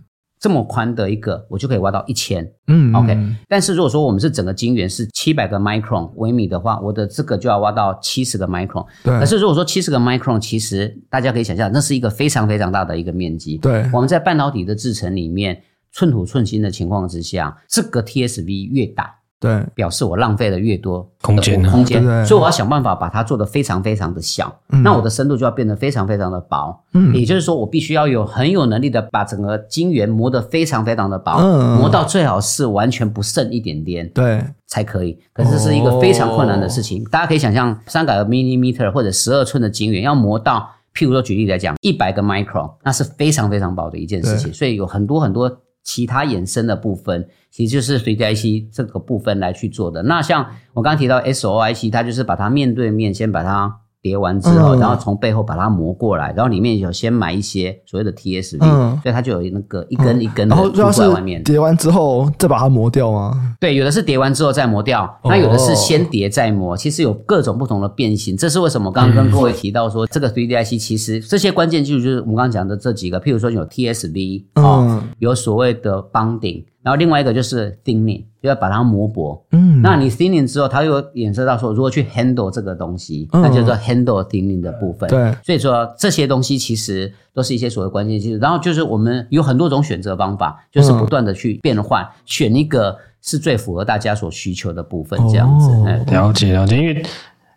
这么宽的一个，我就可以挖到一千，嗯，OK。但是如果说我们是整个晶圆是七百个 micron 微米的话，我的这个就要挖到七十个 micron。对。可是如果说七十个 micron，其实大家可以想象，那是一个非常非常大的一个面积。对。我们在半导体的制程里面。寸土寸金的情况之下，这个 TSV 越大，对，表示我浪费的越多空间，空间，所以我要想办法把它做得非常非常的小，嗯，那我的深度就要变得非常非常的薄，嗯，也就是说，我必须要有很有能力的把整个晶圆磨得非常非常的薄，嗯，磨到最好是完全不剩一点点，对，才可以。可是这是一个非常困难的事情，哦，大家可以想象，三百个 millimeter 或者十二寸的晶圆要磨到，譬如说举例来讲，一百个 micron，那是非常非常薄的一件事情，所以有很多很多。其他衍生的部分，其实就是随机 IC 这个部分来去做的。那像我刚刚提到 SOIC，它就是把它面对面先把它。叠完之后，然后从背后把它磨过来，然后里面有先买一些所谓的 TSV，嗯，所以它就有那个一根一根的出在外面。叠完之后再把它磨掉吗？对，有的是叠完之后再磨掉，那有的是先叠再磨。其实有各种不同的变形，这是为什么？刚刚跟各位提到说，这个 3D IC 其实这些关键技术就是我们刚刚讲的这几个，譬如说有 TSV 啊，有所谓的 bonding。然后另外一个就是 thinning，就要把它磨薄。嗯，那你 thinning 之后，它又衍生到说如何去 handle 这个东西，嗯、那就是 handle thinning 的部分。对，所以说这些东西其实都是一些所谓关键技术。然后就是我们有很多种选择方法，就是不断的去变换，嗯、选一个是最符合大家所需求的部分，这样子。哦、了解了解，因为。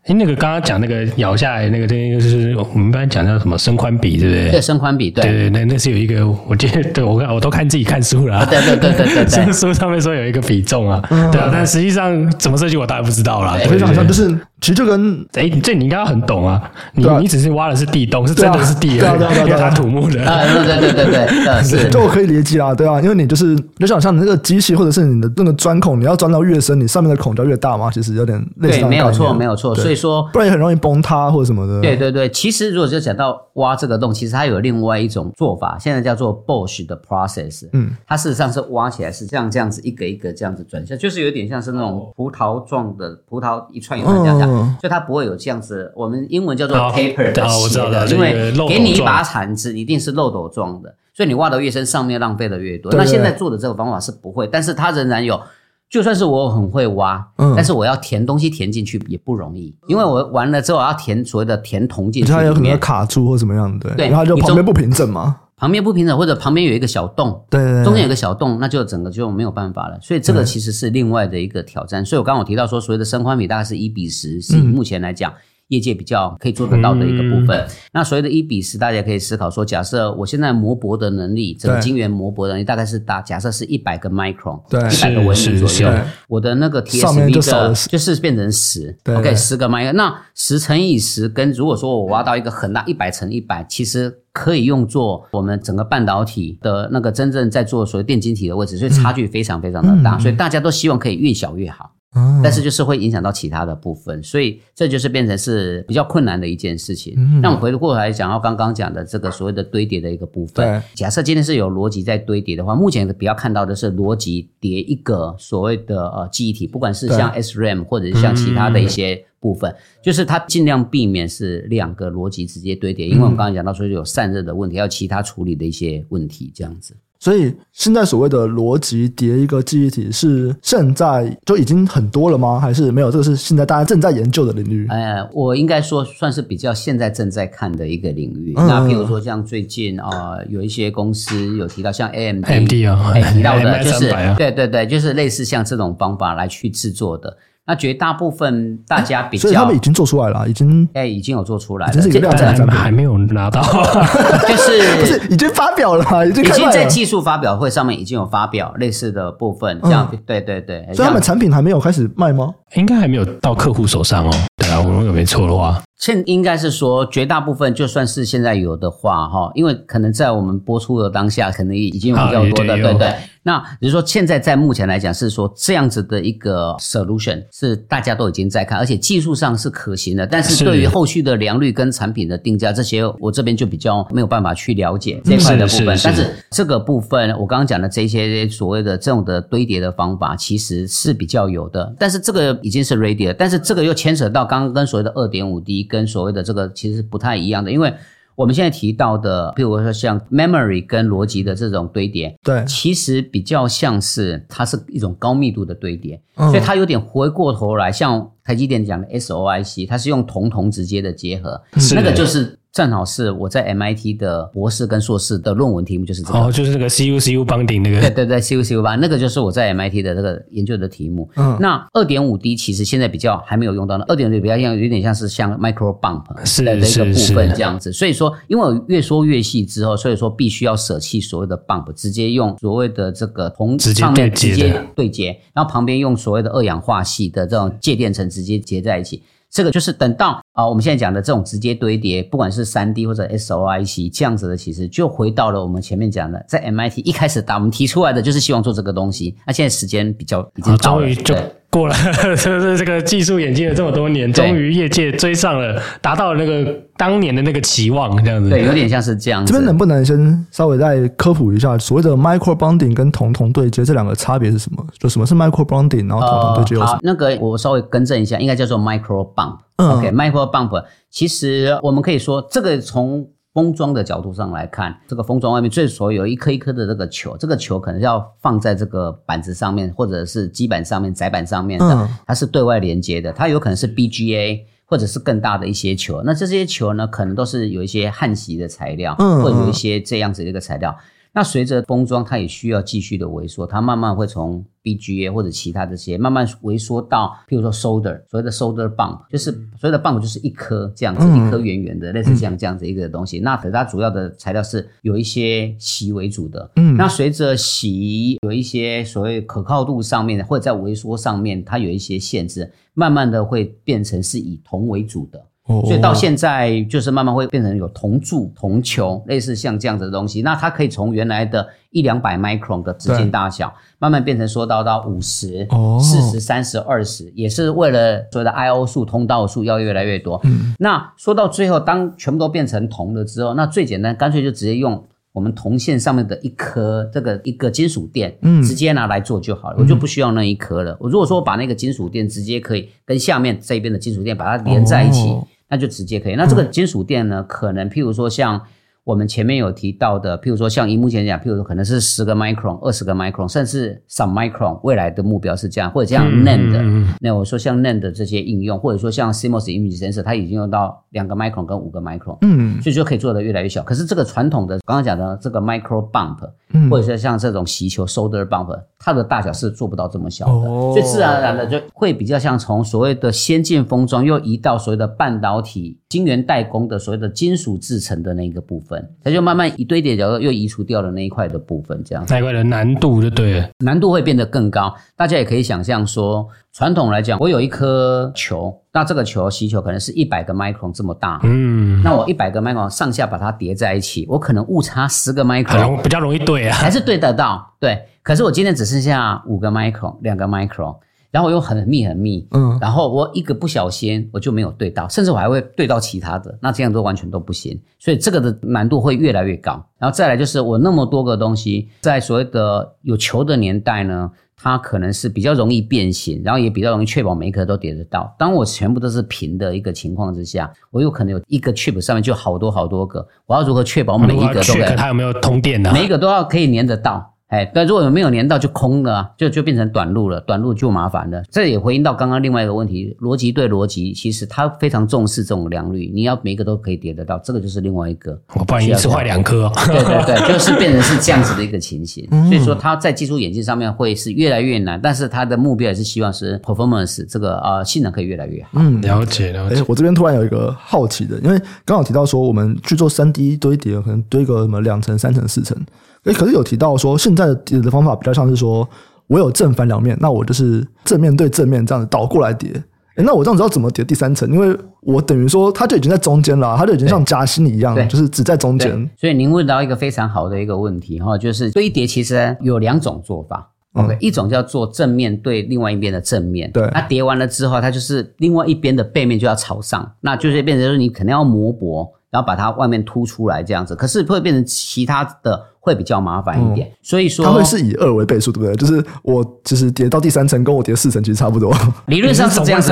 哎，那个刚刚讲那个咬下来那个，东西就是我们一般讲叫什么伸宽比，对不对？对，伸宽比，对对对，那那是有一个，我记得对我看我都看自己看书了，对对对对对对，<laughs> 书上面说有一个比重啊，对啊，但实际上怎么设计我当然不知道啦。非常像，就是其实就跟哎，这你应该要很懂啊，你你只是挖的是地洞，是真的是地，对对对对，它土木的，啊，对对对对对，<laughs> 是，就我可以理解啊，对啊，因为你就是就想像你那个机器或者是你的那个钻孔，你要钻到越深，你上面的孔就越大嘛，其实有点类似。对，没有错，没有错，所以说不然也很容易。崩塌或者什么的，对对对，其实如果就讲到挖这个洞，其实它有另外一种做法，现在叫做 Bosch 的 process，嗯，它事实上是挖起来是这样这样子一个一个这样子转下，就是有点像是那种葡萄状的葡萄一串一串这样所以它不会有这样子，我们英文叫做 taper 的斜的，因为给你一把铲子一定是漏斗状的，所以你挖的越深，上面浪费的越多。那现在做的这个方法是不会，但是它仍然有。就算是我很会挖，嗯，但是我要填东西填进去也不容易，因为我完了之后我要填所谓的填铜进去，它有可能卡住或怎么样的，对，然后就旁边不平整嘛，旁边不平整或者旁边有一个小洞，对，对，对，中间有个小洞，那就整个就没有办法了，所以这个其实是另外的一个挑战。所以我刚刚我提到说，所谓的伸宽比大概是一比十，是以目前来讲。业界比较可以做得到的一个部分。嗯、那所谓的一比十，大家可以思考说，假设我现在磨薄的能力，整个晶圆磨薄的能力大概是大，假设是一百个 micron，对，一百个微米左右。我的那个 TSV 的就是变成十，OK，十个 micron。那十乘以十，跟如果说我挖到一个很大一百乘一百，其实可以用作我们整个半导体的那个真正在做所谓电晶体的位置，所以差距非常非常的大。嗯、所以大家都希望可以越小越好。但是就是会影响到其他的部分，所以这就是变成是比较困难的一件事情。那我们回过头来讲到刚刚讲的这个所谓的堆叠的一个部分，假设今天是有逻辑在堆叠的话，目前比较看到的是逻辑叠一个所谓的呃记忆体，不管是像 SRAM 或者是像其他的一些部分，就是它尽量避免是两个逻辑直接堆叠，因为我们刚刚讲到说有散热的问题，还有其他处理的一些问题这样子。所以现在所谓的逻辑叠一个记忆体是现在就已经很多了吗？还是没有？这个是现在大家正在研究的领域。哎，我应该说算是比较现在正在看的一个领域。嗯、那比如说像最近啊、呃，有一些公司有提到像 AMD，AMD 啊，提到的就是对对对，就是类似像这种方法来去制作的。那绝大部分大家比较，所以他们已经做出来了，已经哎，已经有做出来了，这是一个量产产品，还没有拿到，<laughs> 就是 <laughs> 不是已经发表了，已经已经在技术发表会上面已经有发表类似的部分，这样对对对，所以他们产品还没有开始卖吗？应该还没有到客户手上哦。对啊，我如果没错的话。现应该是说，绝大部分就算是现在有的话，哈，因为可能在我们播出的当下，可能已经有比较多的，对对。那比如说，现在在目前来讲，是说这样子的一个 solution 是大家都已经在看，而且技术上是可行的。但是对于后续的良率跟产品的定价这些，我这边就比较没有办法去了解这块的部分。但是这个部分，我刚刚讲的这些所谓的这种的堆叠的方法，其实是比较有的。但是这个已经是 ready 了，但是这个又牵扯到刚刚跟所谓的二点五 D。跟所谓的这个其实不太一样的，因为我们现在提到的，比如说像 memory 跟逻辑的这种堆叠，对，其实比较像是它是一种高密度的堆叠，嗯、所以它有点回过头来，像台积电讲的 SOIC，它是用铜铜直接的结合，那个就是。正好是我在 MIT 的博士跟硕士的论文题目就是这个，哦，就是那个 CU CU bonding 那个，对对对，CU CU bonding 那个就是我在 MIT 的这个研究的题目。嗯，那二点五 D 其实现在比较还没有用到呢，二点五 D 比较像有点像是像 micro bump 的的一个部分这样子。所以说，因为我越说越细之后，所以说必须要舍弃所谓的 bump，直接用所谓的这个铜上面直接对接，然后旁边用所谓的二氧化系的这种介电层直接结在一起。这个就是等到啊，我们现在讲的这种直接堆叠，不管是三 D 或者 SOIC 这样子的，其实就回到了我们前面讲的，在 MIT 一开始打我们提出来的就是希望做这个东西。那现在时间比较已经到了，过了，就 <laughs> 是这个技术演进了这么多年，终于业界追上了，达到了那个当年的那个期望，这样子。对，有点像是这样子。这边能不能先稍微再科普一下，所谓的 micro bonding 跟铜铜对接这两个差别是什么？就什么是 micro bonding，然后铜铜对接有什么？呃、好，那个我稍微更正一下，应该叫做 micro bump。嗯、OK，micro bump，其实我们可以说这个从。封装的角度上来看，这个封装外面最所有一颗一颗的这个球，这个球可能要放在这个板子上面，或者是基板上面、载板上面的，它是对外连接的，它有可能是 BGA 或者是更大的一些球。那这些球呢，可能都是有一些焊锡的材料，或者有一些这样子的一个材料。那随着封装，它也需要继续的萎缩，它慢慢会从 BGA 或者其他这些慢慢萎缩到，譬如说 solder，所谓的 solder bump，就是所谓的 bump 就是一颗这样子，嗯、一颗圆圆的，类似像这样子一个东西。嗯、那可是它主要的材料是有一些锡为主的。嗯，那随着锡有一些所谓可靠度上面的或者在萎缩上面，它有一些限制，慢慢的会变成是以铜为主的。所以到现在就是慢慢会变成有铜柱、铜球，类似像这样子的东西。那它可以从原来的一两百 micron 的直径大小，慢慢变成说到到五十、四十、三十、二十，也是为了所谓的 I/O 数、通道数要越来越多。嗯，那说到最后，当全部都变成铜了之后，那最简单，干脆就直接用我们铜线上面的一颗这个一个金属垫，嗯，直接拿来做就好了。我就不需要那一颗了。我如果说把那个金属垫直接可以跟下面这边的金属垫把它连在一起。那就直接可以。那这个金属店呢，可能譬如说像我们前面有提到的，譬如说像以目前讲，譬如说可能是十个 micron、二十个 micron，甚至 some micron。未来的目标是这样，或者这样 NAND 的。嗯、那我说像 NAND 的这些应用，或者说像 CMOS image sensor，它已经用到两个 micron 跟五个 micron。嗯，所以就可以做的越来越小。可是这个传统的刚刚讲的这个 micro bump，嗯，或者是像这种锡球 solder bump，它的大小是做不到这么小的，哦、所以自然而然的就会比较像从所谓的先进封装又移到所谓的半导体晶圆代工的所谓的金属制成的那个部分，它就慢慢一堆叠，然后又移除掉了那一块的部分，这样。那一块的难度就对了，难度会变得更高。大家也可以想象说，传统来讲，我有一颗球，那这个球吸球可能是一百个 micron 这么大，嗯，那我一百个 micron 上下把它叠在一起，我可能误差十个 micron，比较容易对啊，还是对得到，对。可是我今天只剩下五个 micron，两个 micron，然后我又很密很密，嗯，然后我一个不小心我就没有对到，甚至我还会对到其他的，那这样都完全都不行，所以这个的难度会越来越高。然后再来就是我那么多个东西，在所谓的有球的年代呢，它可能是比较容易变形，然后也比较容易确保每一颗都叠得到。当我全部都是平的一个情况之下，我有可能有一个 chip 上面就好多好多个，我要如何确保每一个都可以？它有没有通电呢？每一个都要可以粘得到。哎，但如果有没有连到就空了啊，就就变成短路了，短路就麻烦了。这也回应到刚刚另外一个问题，逻辑对逻辑，其实它非常重视这种良率，你要每个都可以叠得到，这个就是另外一个。我不然一次坏两颗。对对对，<laughs> 就是变成是这样子的一个情形。所以说它在技术演进上面会是越来越难，但是它的目标也是希望是 performance 这个啊、呃、性能可以越来越好。嗯，了解了解。我这边突然有一个好奇的，因为刚好提到说我们去做三 D 堆叠，可能堆个什么两层、三层、四层。诶，可是有提到说，现在的叠的方法比较像是说，我有正反两面，那我就是正面对正面这样子倒过来叠。诶，那我这样子要怎么叠第三层？因为我等于说，它就已经在中间了，它就已经像夹心一样，就是只在中间。所以您问到一个非常好的一个问题哈，就是堆叠其实有两种做法。OK，、嗯、一种叫做正面对另外一边的正面，对，那叠完了之后，它就是另外一边的背面就要朝上，那就是变成说你肯定要磨薄，然后把它外面凸出来这样子，可是会变成其他的会比较麻烦一点，嗯、所以说它会是以二为倍数，对不对？就是我就是叠到第三层，跟我叠四层其实差不多。理论上是这样子，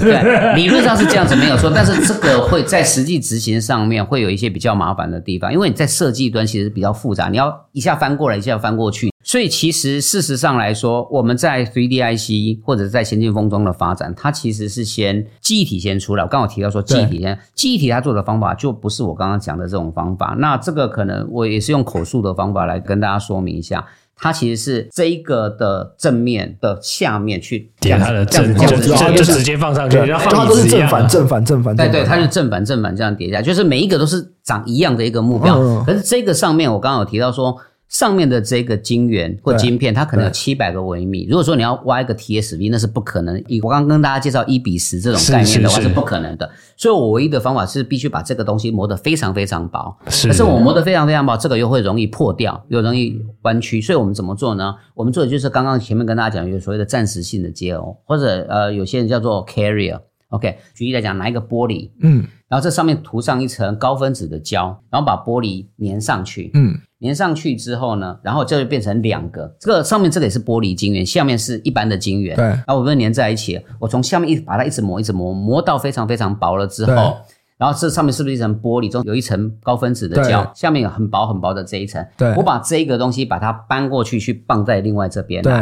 对，理论上是这样子没有错，但是这个会在实际执行上面会有一些比较麻烦的地方，因为你在设计端其实比较复杂，你要一下翻过来，一下翻过去。所以其实事实上来说，我们在 3D IC 或者在先进封装的发展，它其实是先记忆体先出来。我刚好提到说记忆体先，记忆体它做的方法就不是我刚刚讲的这种方法。那这个可能我也是用口述的方法来跟大家说明一下，它其实是这一个的正面的下面去点它的正，就就直接放上去，然后它都是正反正反正反。对对，它是正反正反这样叠加，就是每一个都是长一样的一个目标。可是这个上面我刚刚有提到说。上面的这个晶圆或晶片，它可能有七百个微米。如果说你要挖一个 TSV，那是不可能。以我刚刚跟大家介绍一比十这种概念的话，是不可能的。所以我唯一的方法是必须把这个东西磨得非常非常薄。是，可是我磨得非常非常薄，这个又会容易破掉，又容易弯曲。所以我们怎么做呢？我们做的就是刚刚前面跟大家讲，有所谓的暂时性的接偶，或者呃，有些人叫做 carrier。OK，举例来讲，拿一个玻璃，嗯，然后这上面涂上一层高分子的胶，然后把玻璃粘上去，嗯，粘上去之后呢，然后这就变成两个，这个上面这个也是玻璃晶圆，下面是一般的晶圆，对，然后我们粘在一起，我从下面一把它一直磨，一直磨，磨到非常非常薄了之后，然后这上面是不是一层玻璃中有一层高分子的胶，下面有很薄很薄的这一层，对，我把这个东西把它搬过去，去放在另外这边，对。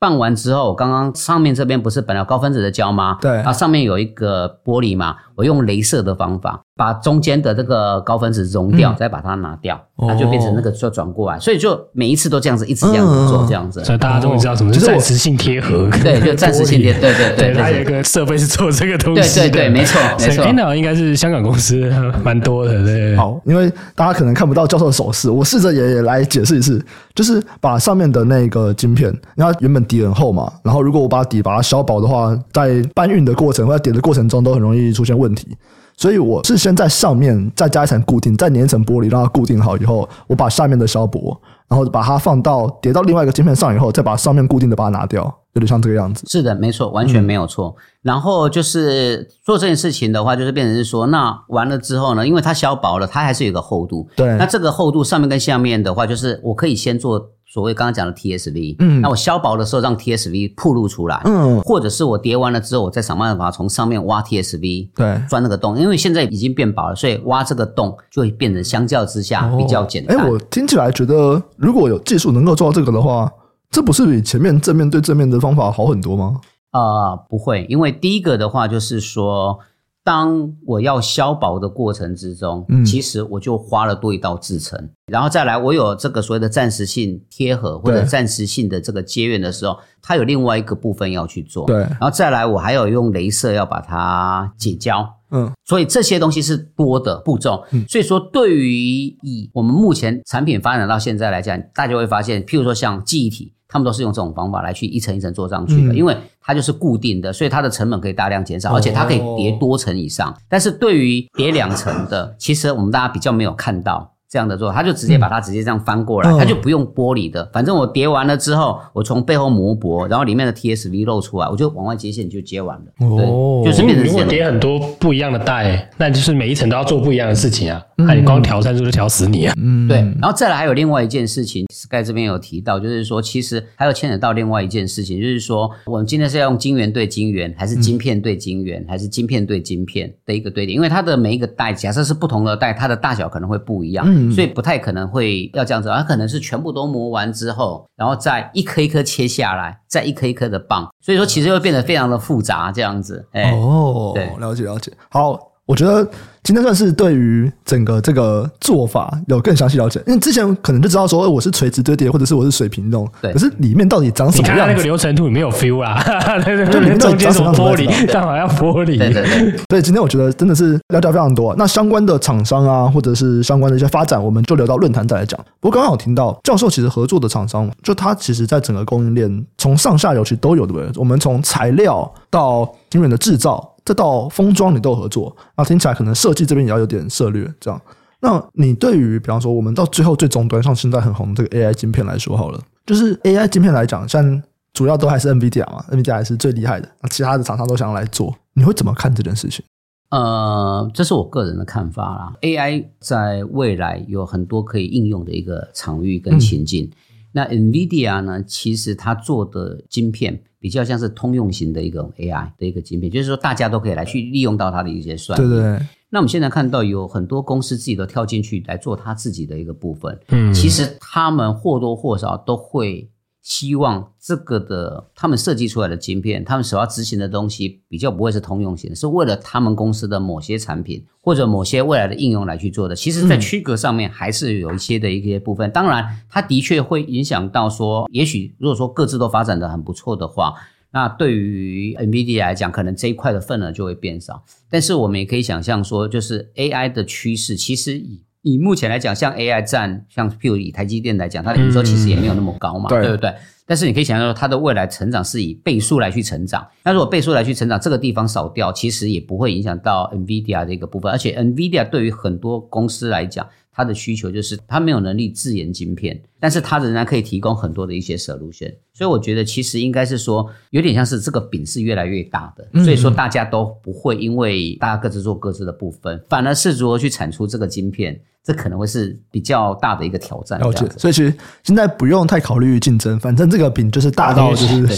放完之后，刚刚上面这边不是本来有高分子的胶吗？对，啊，上面有一个玻璃嘛，我用镭射的方法把中间的这个高分子溶掉，嗯、再把它拿掉，它就变成那个就转过来，所以就每一次都这样子，一直这样子做，这样子。所以大家终于知道什么是暂时性贴合。对，就暂时性贴，对 <laughs> 对对，它有一个设备是做这个东西。对对对，没错没错。Intel 应该是香港公司，<laughs> 蛮多的。对。好，因为大家可能看不到教授的手势，我试着也来解释一次，就是把上面的那个晶片，因为它原本底很厚嘛，然后如果我把底把它削薄的话，在搬运的过程或者点的过程中都很容易出现问题。所以我是先在上面再加一层固定，再粘一层玻璃让它固定好以后，我把下面的削薄，然后把它放到叠到另外一个晶片上以后，再把上面固定的把它拿掉，有点像这个样子。是的，没错，完全没有错。嗯、然后就是做这件事情的话，就是变成是说，那完了之后呢，因为它削薄了，它还是有一个厚度。对，那这个厚度上面跟下面的话，就是我可以先做。所谓刚刚讲的 TSV，嗯，那我削薄的时候让 TSV 暴露出来，嗯，或者是我叠完了之后，我再想办法从上面挖 TSV，对，钻那个洞，因为现在已经变薄了，所以挖这个洞就会变成相较之下比较简单。哎、哦，我听起来觉得，如果有技术能够做到这个的话，这不是比前面正面对正面的方法好很多吗？啊、呃，不会，因为第一个的话就是说。当我要削薄的过程之中，嗯，其实我就花了多一道制成，然后再来我有这个所谓的暂时性贴合或者暂时性的这个接缘的时候，它有另外一个部分要去做，对，然后再来我还有用镭射要把它解胶，嗯，所以这些东西是多的步骤，嗯，所以说对于以我们目前产品发展到现在来讲，大家会发现，譬如说像记忆体。他们都是用这种方法来去一层一层做上去的，嗯、因为它就是固定的，所以它的成本可以大量减少，而且它可以叠多层以上。但是对于叠两层的，其实我们大家比较没有看到。这样的做，他就直接把它直接这样翻过来，他、嗯、就不用玻璃的。反正我叠完了之后，我从背后磨薄，然后里面的 TSV 露出来，我就往外接线就接完了。哦，对，就是变成。如果叠很多不一样的带，那就是每一层都要做不一样的事情啊。那、嗯、你光调参数就调死你啊。嗯，对。然后再来还有另外一件事情，Sky 这边有提到，就是说其实还有牵扯到另外一件事情，就是说我们今天是要用晶圆对晶圆，还是晶片对晶圆，嗯、还是晶片对晶片的一个对点？因为它的每一个带，假设是不同的带，它的大小可能会不一样。嗯。所以不太可能会要这样子，它可能是全部都磨完之后，然后再一颗一颗切下来，再一颗一颗的棒，所以说其实会变得非常的复杂，这样子。哎、哦，对，了解了解。好，我觉得。今天算是对于整个这个做法有更详细了解，因为之前可能就知道说我是垂直堆叠或者是我是水平弄，对。可是里面到底长什么样？你看那个流程图里没有 feel 啦，对对 <laughs> 对，里面中间什么玻璃，干嘛要玻璃？对对对。所以今天我觉得真的是了解非常多。那相关的厂商啊，或者是相关的一些发展，我们就留到论坛再来讲。不过刚刚有听到教授其实合作的厂商，就他其实在整个供应链从上下游其实都有，对不对？我们从材料到晶圆的制造。这到封装你都有合作，那听起来可能设计这边也要有点策略，这样。那你对于比方说我们到最后最终端，像现在很红的这个 AI 晶片来说好了，就是 AI 晶片来讲，像主要都还是 NVIDIA 嘛，NVIDIA 还是最厉害的，那其他的厂商都想要来做，你会怎么看这件事情？呃，这是我个人的看法啦。AI 在未来有很多可以应用的一个场域跟情境。嗯、那 NVIDIA 呢，其实它做的晶片。比较像是通用型的一个 AI 的一个芯片，就是说大家都可以来去利用到它的一些算力。对对对。那我们现在看到有很多公司自己都跳进去来做它自己的一个部分。嗯。其实他们或多或少都会。希望这个的他们设计出来的晶片，他们所要执行的东西比较不会是通用型，是为了他们公司的某些产品或者某些未来的应用来去做的。其实，在区隔上面还是有一些的一些部分。当然，它的确会影响到说，也许如果说各自都发展的很不错的话，那对于 NVIDIA 来讲，可能这一块的份额就会变少。但是我们也可以想象说，就是 AI 的趋势，其实以以目前来讲，像 AI 占，像譬如以台积电来讲，它的营收其实也没有那么高嘛，嗯、对不对？但是你可以想象说，它的未来成长是以倍数来去成长。那如果倍数来去成长，这个地方少掉，其实也不会影响到 NVIDIA 的一个部分。而且 NVIDIA 对于很多公司来讲，它的需求就是它没有能力自研晶片，但是它仍然可以提供很多的一些 solution。所以我觉得其实应该是说，有点像是这个饼是越来越大的，所以说大家都不会因为大家各自做各自的部分，反而是如何去产出这个晶片。这可能会是比较大的一个挑战。了解，所以其实现在不用太考虑竞争，反正这个饼就是大到就是，对，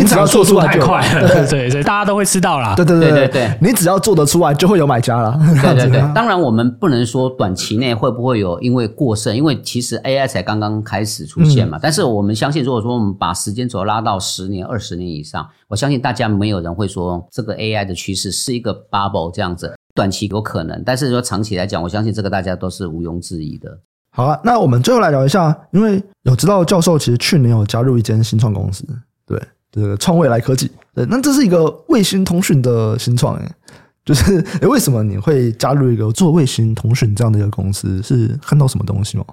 你只要做出来太快了，对对对，大家都会吃到啦。对对对对对，你只要做得出来，就会有买家了。对对 <laughs> 对，当然我们不能说短期内会不会有因为过剩，因为其实 AI 才刚刚开始出现嘛。但是我们相信，如果说我们把时间轴拉到十年、二十年以上，我相信大家没有人会说这个 AI 的趋势是一个 bubble 这样子。短期有可能，但是说长期来讲，我相信这个大家都是毋庸置疑的。好啊，那我们最后来聊一下，因为有知道教授其实去年有加入一间新创公司，对，这个创未来科技，对，那这是一个卫星通讯的新创，诶，就是诶为什么你会加入一个做卫星通讯这样的一个公司？是看到什么东西吗？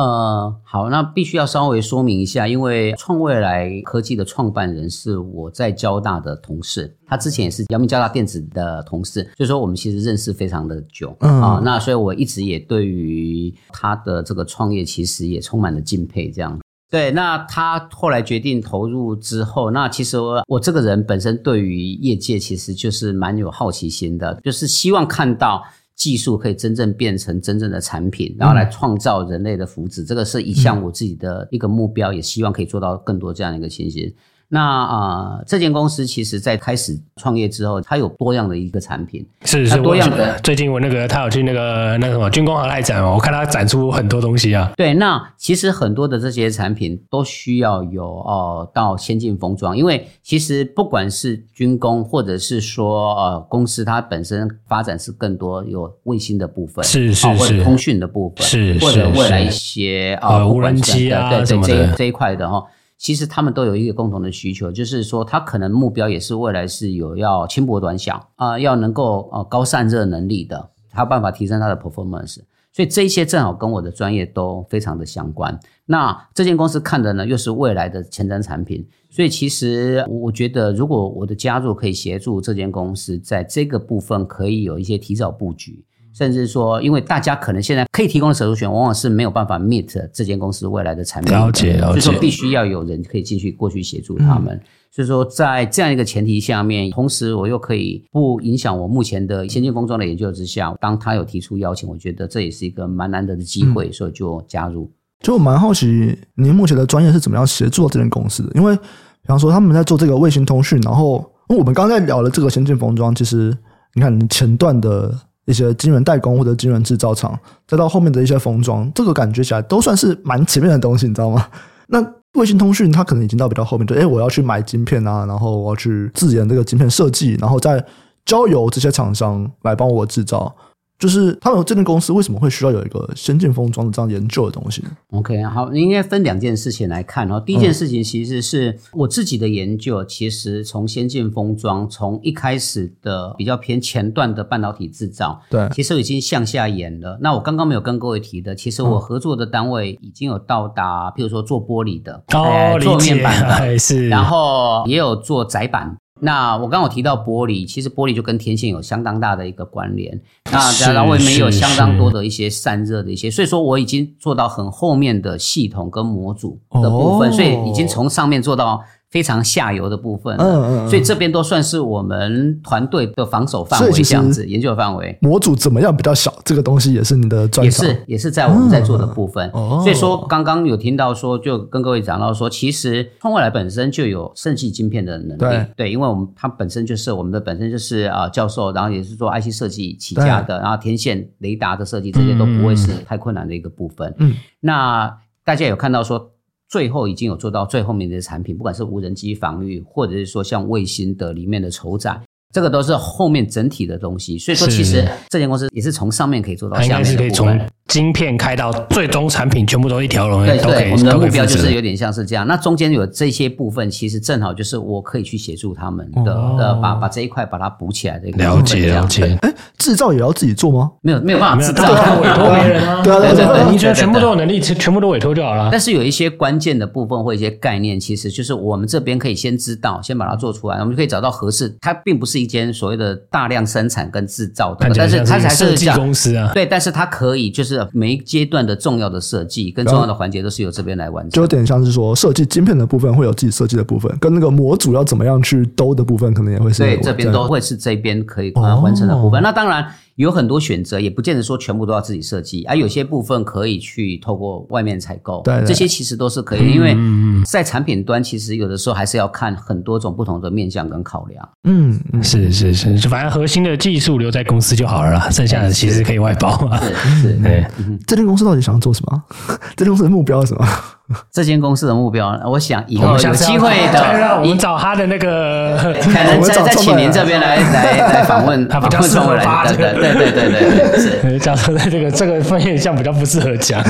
呃，好，那必须要稍微说明一下，因为创未来科技的创办人是我在交大的同事，他之前也是阳明交大电子的同事，所以说我们其实认识非常的久，嗯啊，那所以我一直也对于他的这个创业其实也充满了敬佩，这样。对，那他后来决定投入之后，那其实我我这个人本身对于业界其实就是蛮有好奇心的，就是希望看到。技术可以真正变成真正的产品，然后来创造人类的福祉，嗯、这个是一项我自己的一个目标，嗯、也希望可以做到更多这样的一个情形。那啊、呃，这间公司其实在开始创业之后，它有多样的一个产品，是是多样的。最近我那个他有去那个那个什么军工航太展哦，我看他展出很多东西啊。对，那其实很多的这些产品都需要有哦、呃、到先进封装，因为其实不管是军工或者是说呃公司，它本身发展是更多有卫星的部分，是是是，或者通讯的部分，是是或者未来一些呃，呃无人机啊对对这一块的哈。其实他们都有一个共同的需求，就是说，他可能目标也是未来是有要轻薄短小啊、要能够呃高散热能力的，他有办法提升它的 performance。所以这些正好跟我的专业都非常的相关。那这间公司看的呢，又是未来的前瞻产品，所以其实我觉得，如果我的加入可以协助这间公司在这个部分可以有一些提早布局。甚至说，因为大家可能现在可以提供的 solution 往往是没有办法 meet 这间公司未来的产品，了解，了解。所以说必须要有人可以进去过去协助他们。嗯、所以说，在这样一个前提下面，同时我又可以不影响我目前的先进封装的研究之下，当他有提出邀请，我觉得这也是一个蛮难得的机会，嗯、所以就加入。就我蛮好奇，您目前的专业是怎么样协助这间公司的？因为比方说他们在做这个卫星通讯，然后我们刚才聊了这个先进封装，其实你看前段的。一些晶圆代工或者晶圆制造厂，再到后面的一些封装，这个感觉起来都算是蛮前面的东西，你知道吗？<laughs> 那卫星通讯它可能已经到比较后面，就诶，我要去买晶片啊，然后我要去自研这个晶片设计，然后再交由这些厂商来帮我制造。就是他们这间公司为什么会需要有一个先进封装的这样研究的东西？OK，好，应该分两件事情来看哦。第一件事情其实是我自己的研究，其实从先进封装，从一开始的比较偏前段的半导体制造，对，其实已经向下延了。那我刚刚没有跟各位提的，其实我合作的单位已经有到达，譬如说做玻璃的，哦，做面板的，是，然后也有做窄板。那我刚刚有提到玻璃，其实玻璃就跟天线有相当大的一个关联。那然后我们也有相当多的一些散热的一些，所以说我已经做到很后面的系统跟模组的部分，所以已经从上面做到。非常下游的部分，嗯嗯，嗯，所以这边都算是我们团队的防守范围，这样子研究范围。模组怎么样比较小？这个东西也是你的也是也是在我们在做的部分。嗯、所以说，刚刚有听到说，就跟各位讲到说，其实创未来本身就有设计晶片的能力，对，对，因为我们它本身就是我们的本身就是啊教授，然后也是做 IC 设计起家的，然后天线、雷达的设计这些都不会是太困难的一个部分。嗯，那大家有看到说。最后已经有做到最后面的产品，不管是无人机防御，或者是说像卫星的里面的筹载。这个都是后面整体的东西，所以说其实这间公司也是从上面可以做到下面的部分，应该是可以从晶片开到最终产品，全部都一条龙。对对，我们的目标就是有点像是这样。那中间有这些部分，其实正好就是我可以去协助他们的，哦、的把把这一块把它补起来的一个。了解了解。哎，制造也要自己做吗？没有没有办法制造，<laughs> 委托别人啊。对对对，你觉得全部都有能力，全部都委托就好了。但是有一些关键的部分或一些概念，其实就是我们这边可以先知道，先把它做出来，我们就可以找到合适。它并不是一间所谓的。大量生产跟制造的，但是它才是设计公司啊。对，但是它可以就是每一阶段的重要的设计跟重要的环节都是由这边来完成。就有点像是说，设计晶片的部分会有自己设计的部分，跟那个模组要怎么样去兜的部分，可能也会是。对，这边都会是这边可以完成的部分。哦、那当然。有很多选择，也不见得说全部都要自己设计，而、啊、有些部分可以去透过外面采购。对，对，这些其实都是可以，嗯、因为在产品端，其实有的时候还是要看很多种不同的面向跟考量。嗯，是是是，反正核心的技术留在公司就好了啦，剩下的其实可以外包嘛。是是，是，<laughs> 对。这间公司到底想要做什么？<laughs> 这间公司的目标是什么？<laughs> 这间公司的目标，我想以后有机会的，我们找他的那个，<laughs> 可能再再请您这边来 <laughs> 来来访问，他比较适合发对对对对对对，是教授在这个这个分项比较不适合讲。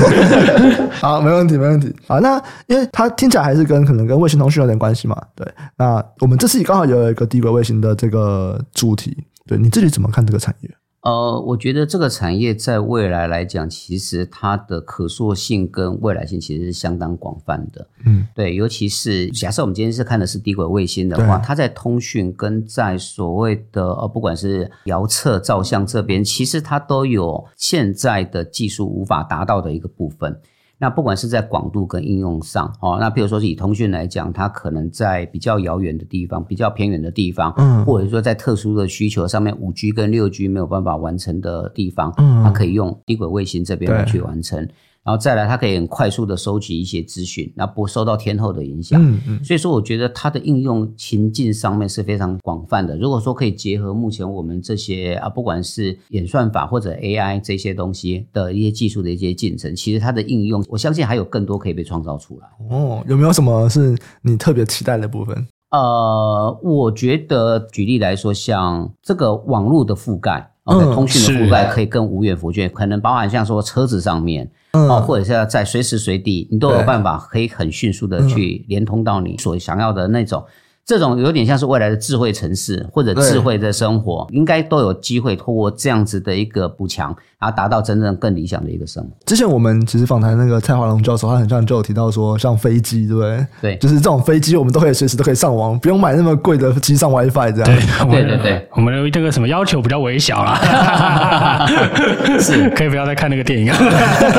好，没问题没问题。好，那因为它听起来还是跟可能跟卫星通讯有点关系嘛，对。那我们这次刚好也有一个低轨卫星的这个主题，对，你自己怎么看这个产业？呃，我觉得这个产业在未来来讲，其实它的可塑性跟未来性其实是相当广泛的。嗯，对，尤其是假设我们今天是看的是低轨卫星的话，它在通讯跟在所谓的呃，不管是遥测、照相这边，其实它都有现在的技术无法达到的一个部分。那不管是在广度跟应用上，哦，那比如说是以通讯来讲，它可能在比较遥远的地方、比较偏远的地方，嗯，或者说在特殊的需求上面，五 G 跟六 G 没有办法完成的地方，嗯，它可以用低轨卫星这边来去完成。然后再来，它可以很快速的收集一些资讯，那不受到天候的影响。嗯嗯。所以说，我觉得它的应用情境上面是非常广泛的。如果说可以结合目前我们这些啊，不管是演算法或者 AI 这些东西的一些技术的一些进程，其实它的应用，我相信还有更多可以被创造出来。哦，有没有什么是你特别期待的部分？呃，我觉得举例来说，像这个网络的覆盖，哦，在通讯的覆盖可以更无远弗届，可能包含像说车子上面。哦，或者是要在随时随地，你都有办法可以很迅速的去连通到你所想要的那种。这种有点像是未来的智慧城市或者智慧的生活，应该都有机会透过这样子的一个补强，然后达到真正更理想的一个生活。之前我们其实访谈那个蔡华龙教授，他很像就有提到说，像飞机，对不对？对，就是这种飞机，我们都可以随时都可以上网，不用买那么贵的机上 WiFi 这样。对 <laughs> 对对，我们的这个什么要求比较微小啦，<laughs> 是可以不要再看那个电影啊。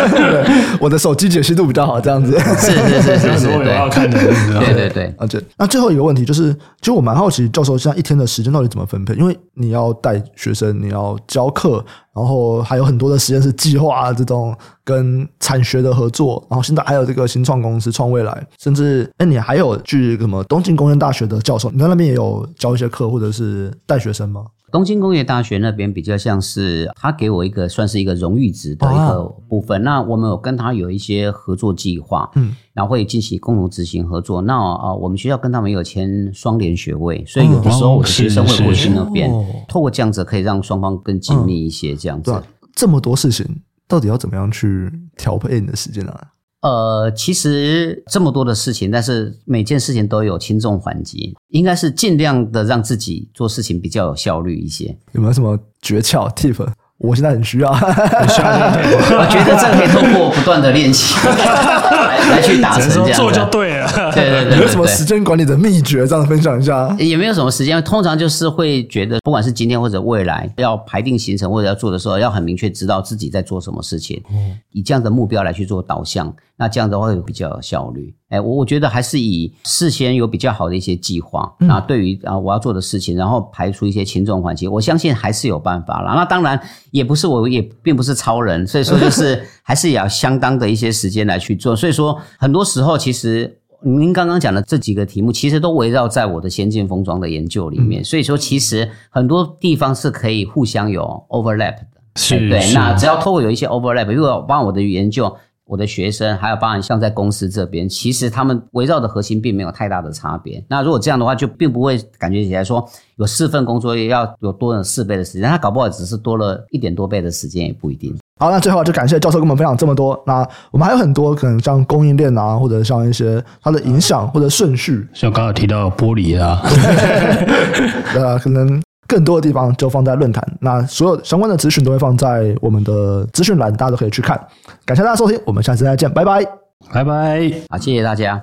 <laughs> 我的手机解析度比较好，这样子。是是是是是，我要看的。对对对，啊对。那最后一个问题就是。就是，其实我蛮好奇，教授现在一天的时间到底怎么分配？因为你要带学生，你要教课，然后还有很多的实验室计划啊，这种跟产学的合作，然后现在还有这个新创公司创未来，甚至哎，你还有去什么东京工业大学的教授，你在那边也有教一些课，或者是带学生吗？东京工业大学那边比较像是他给我一个算是一个荣誉值的一个部分，啊、那我们有跟他有一些合作计划，嗯，然后会进行共同执行合作。那啊，我们学校跟他们有签双联学位，所以有的时候我的学生会过去那边，哦、透过这样子可以让双方更紧密一些，这样子、嗯。这么多事情，到底要怎么样去调配你的时间呢、啊？呃，其实这么多的事情，但是每件事情都有轻重缓急，应该是尽量的让自己做事情比较有效率一些。有没有什么诀窍 tip？我现在很需要，很需要。<laughs> 我觉得这可以通过不断的练习来来去达成这样。做就对了。对对 <laughs> 对。有什么时间管理的秘诀？这样分享一下。也没有什么时间，通常就是会觉得，不管是今天或者未来，要排定行程或者要做的时候，要很明确知道自己在做什么事情，以这样的目标来去做导向。那这样的话会比较有效率。哎，我我觉得还是以事先有比较好的一些计划。那对于啊我要做的事情，然后排除一些轻重缓急，我相信还是有办法啦。那当然也不是我也并不是超人，所以说就是还是也要相当的一些时间来去做。所以说很多时候其实您刚刚讲的这几个题目，其实都围绕在我的先进封装的研究里面。所以说其实很多地方是可以互相有 overlap 的。是，对。那只要透过有一些 overlap，如果帮我的研究。我的学生还有包含像在公司这边，其实他们围绕的核心并没有太大的差别。那如果这样的话，就并不会感觉起来说有四份工作要有多了四倍的时间，他搞不好只是多了一点多倍的时间也不一定。好，那最后就感谢教授跟我们分享这么多。那我们还有很多可能像供应链啊，或者像一些它的影响或者顺序，像刚刚提到玻璃啊，<laughs> 呃，可能。更多的地方就放在论坛，那所有相关的资讯都会放在我们的资讯栏，大家都可以去看。感谢大家收听，我们下次再见，拜拜，拜拜，好，谢谢大家。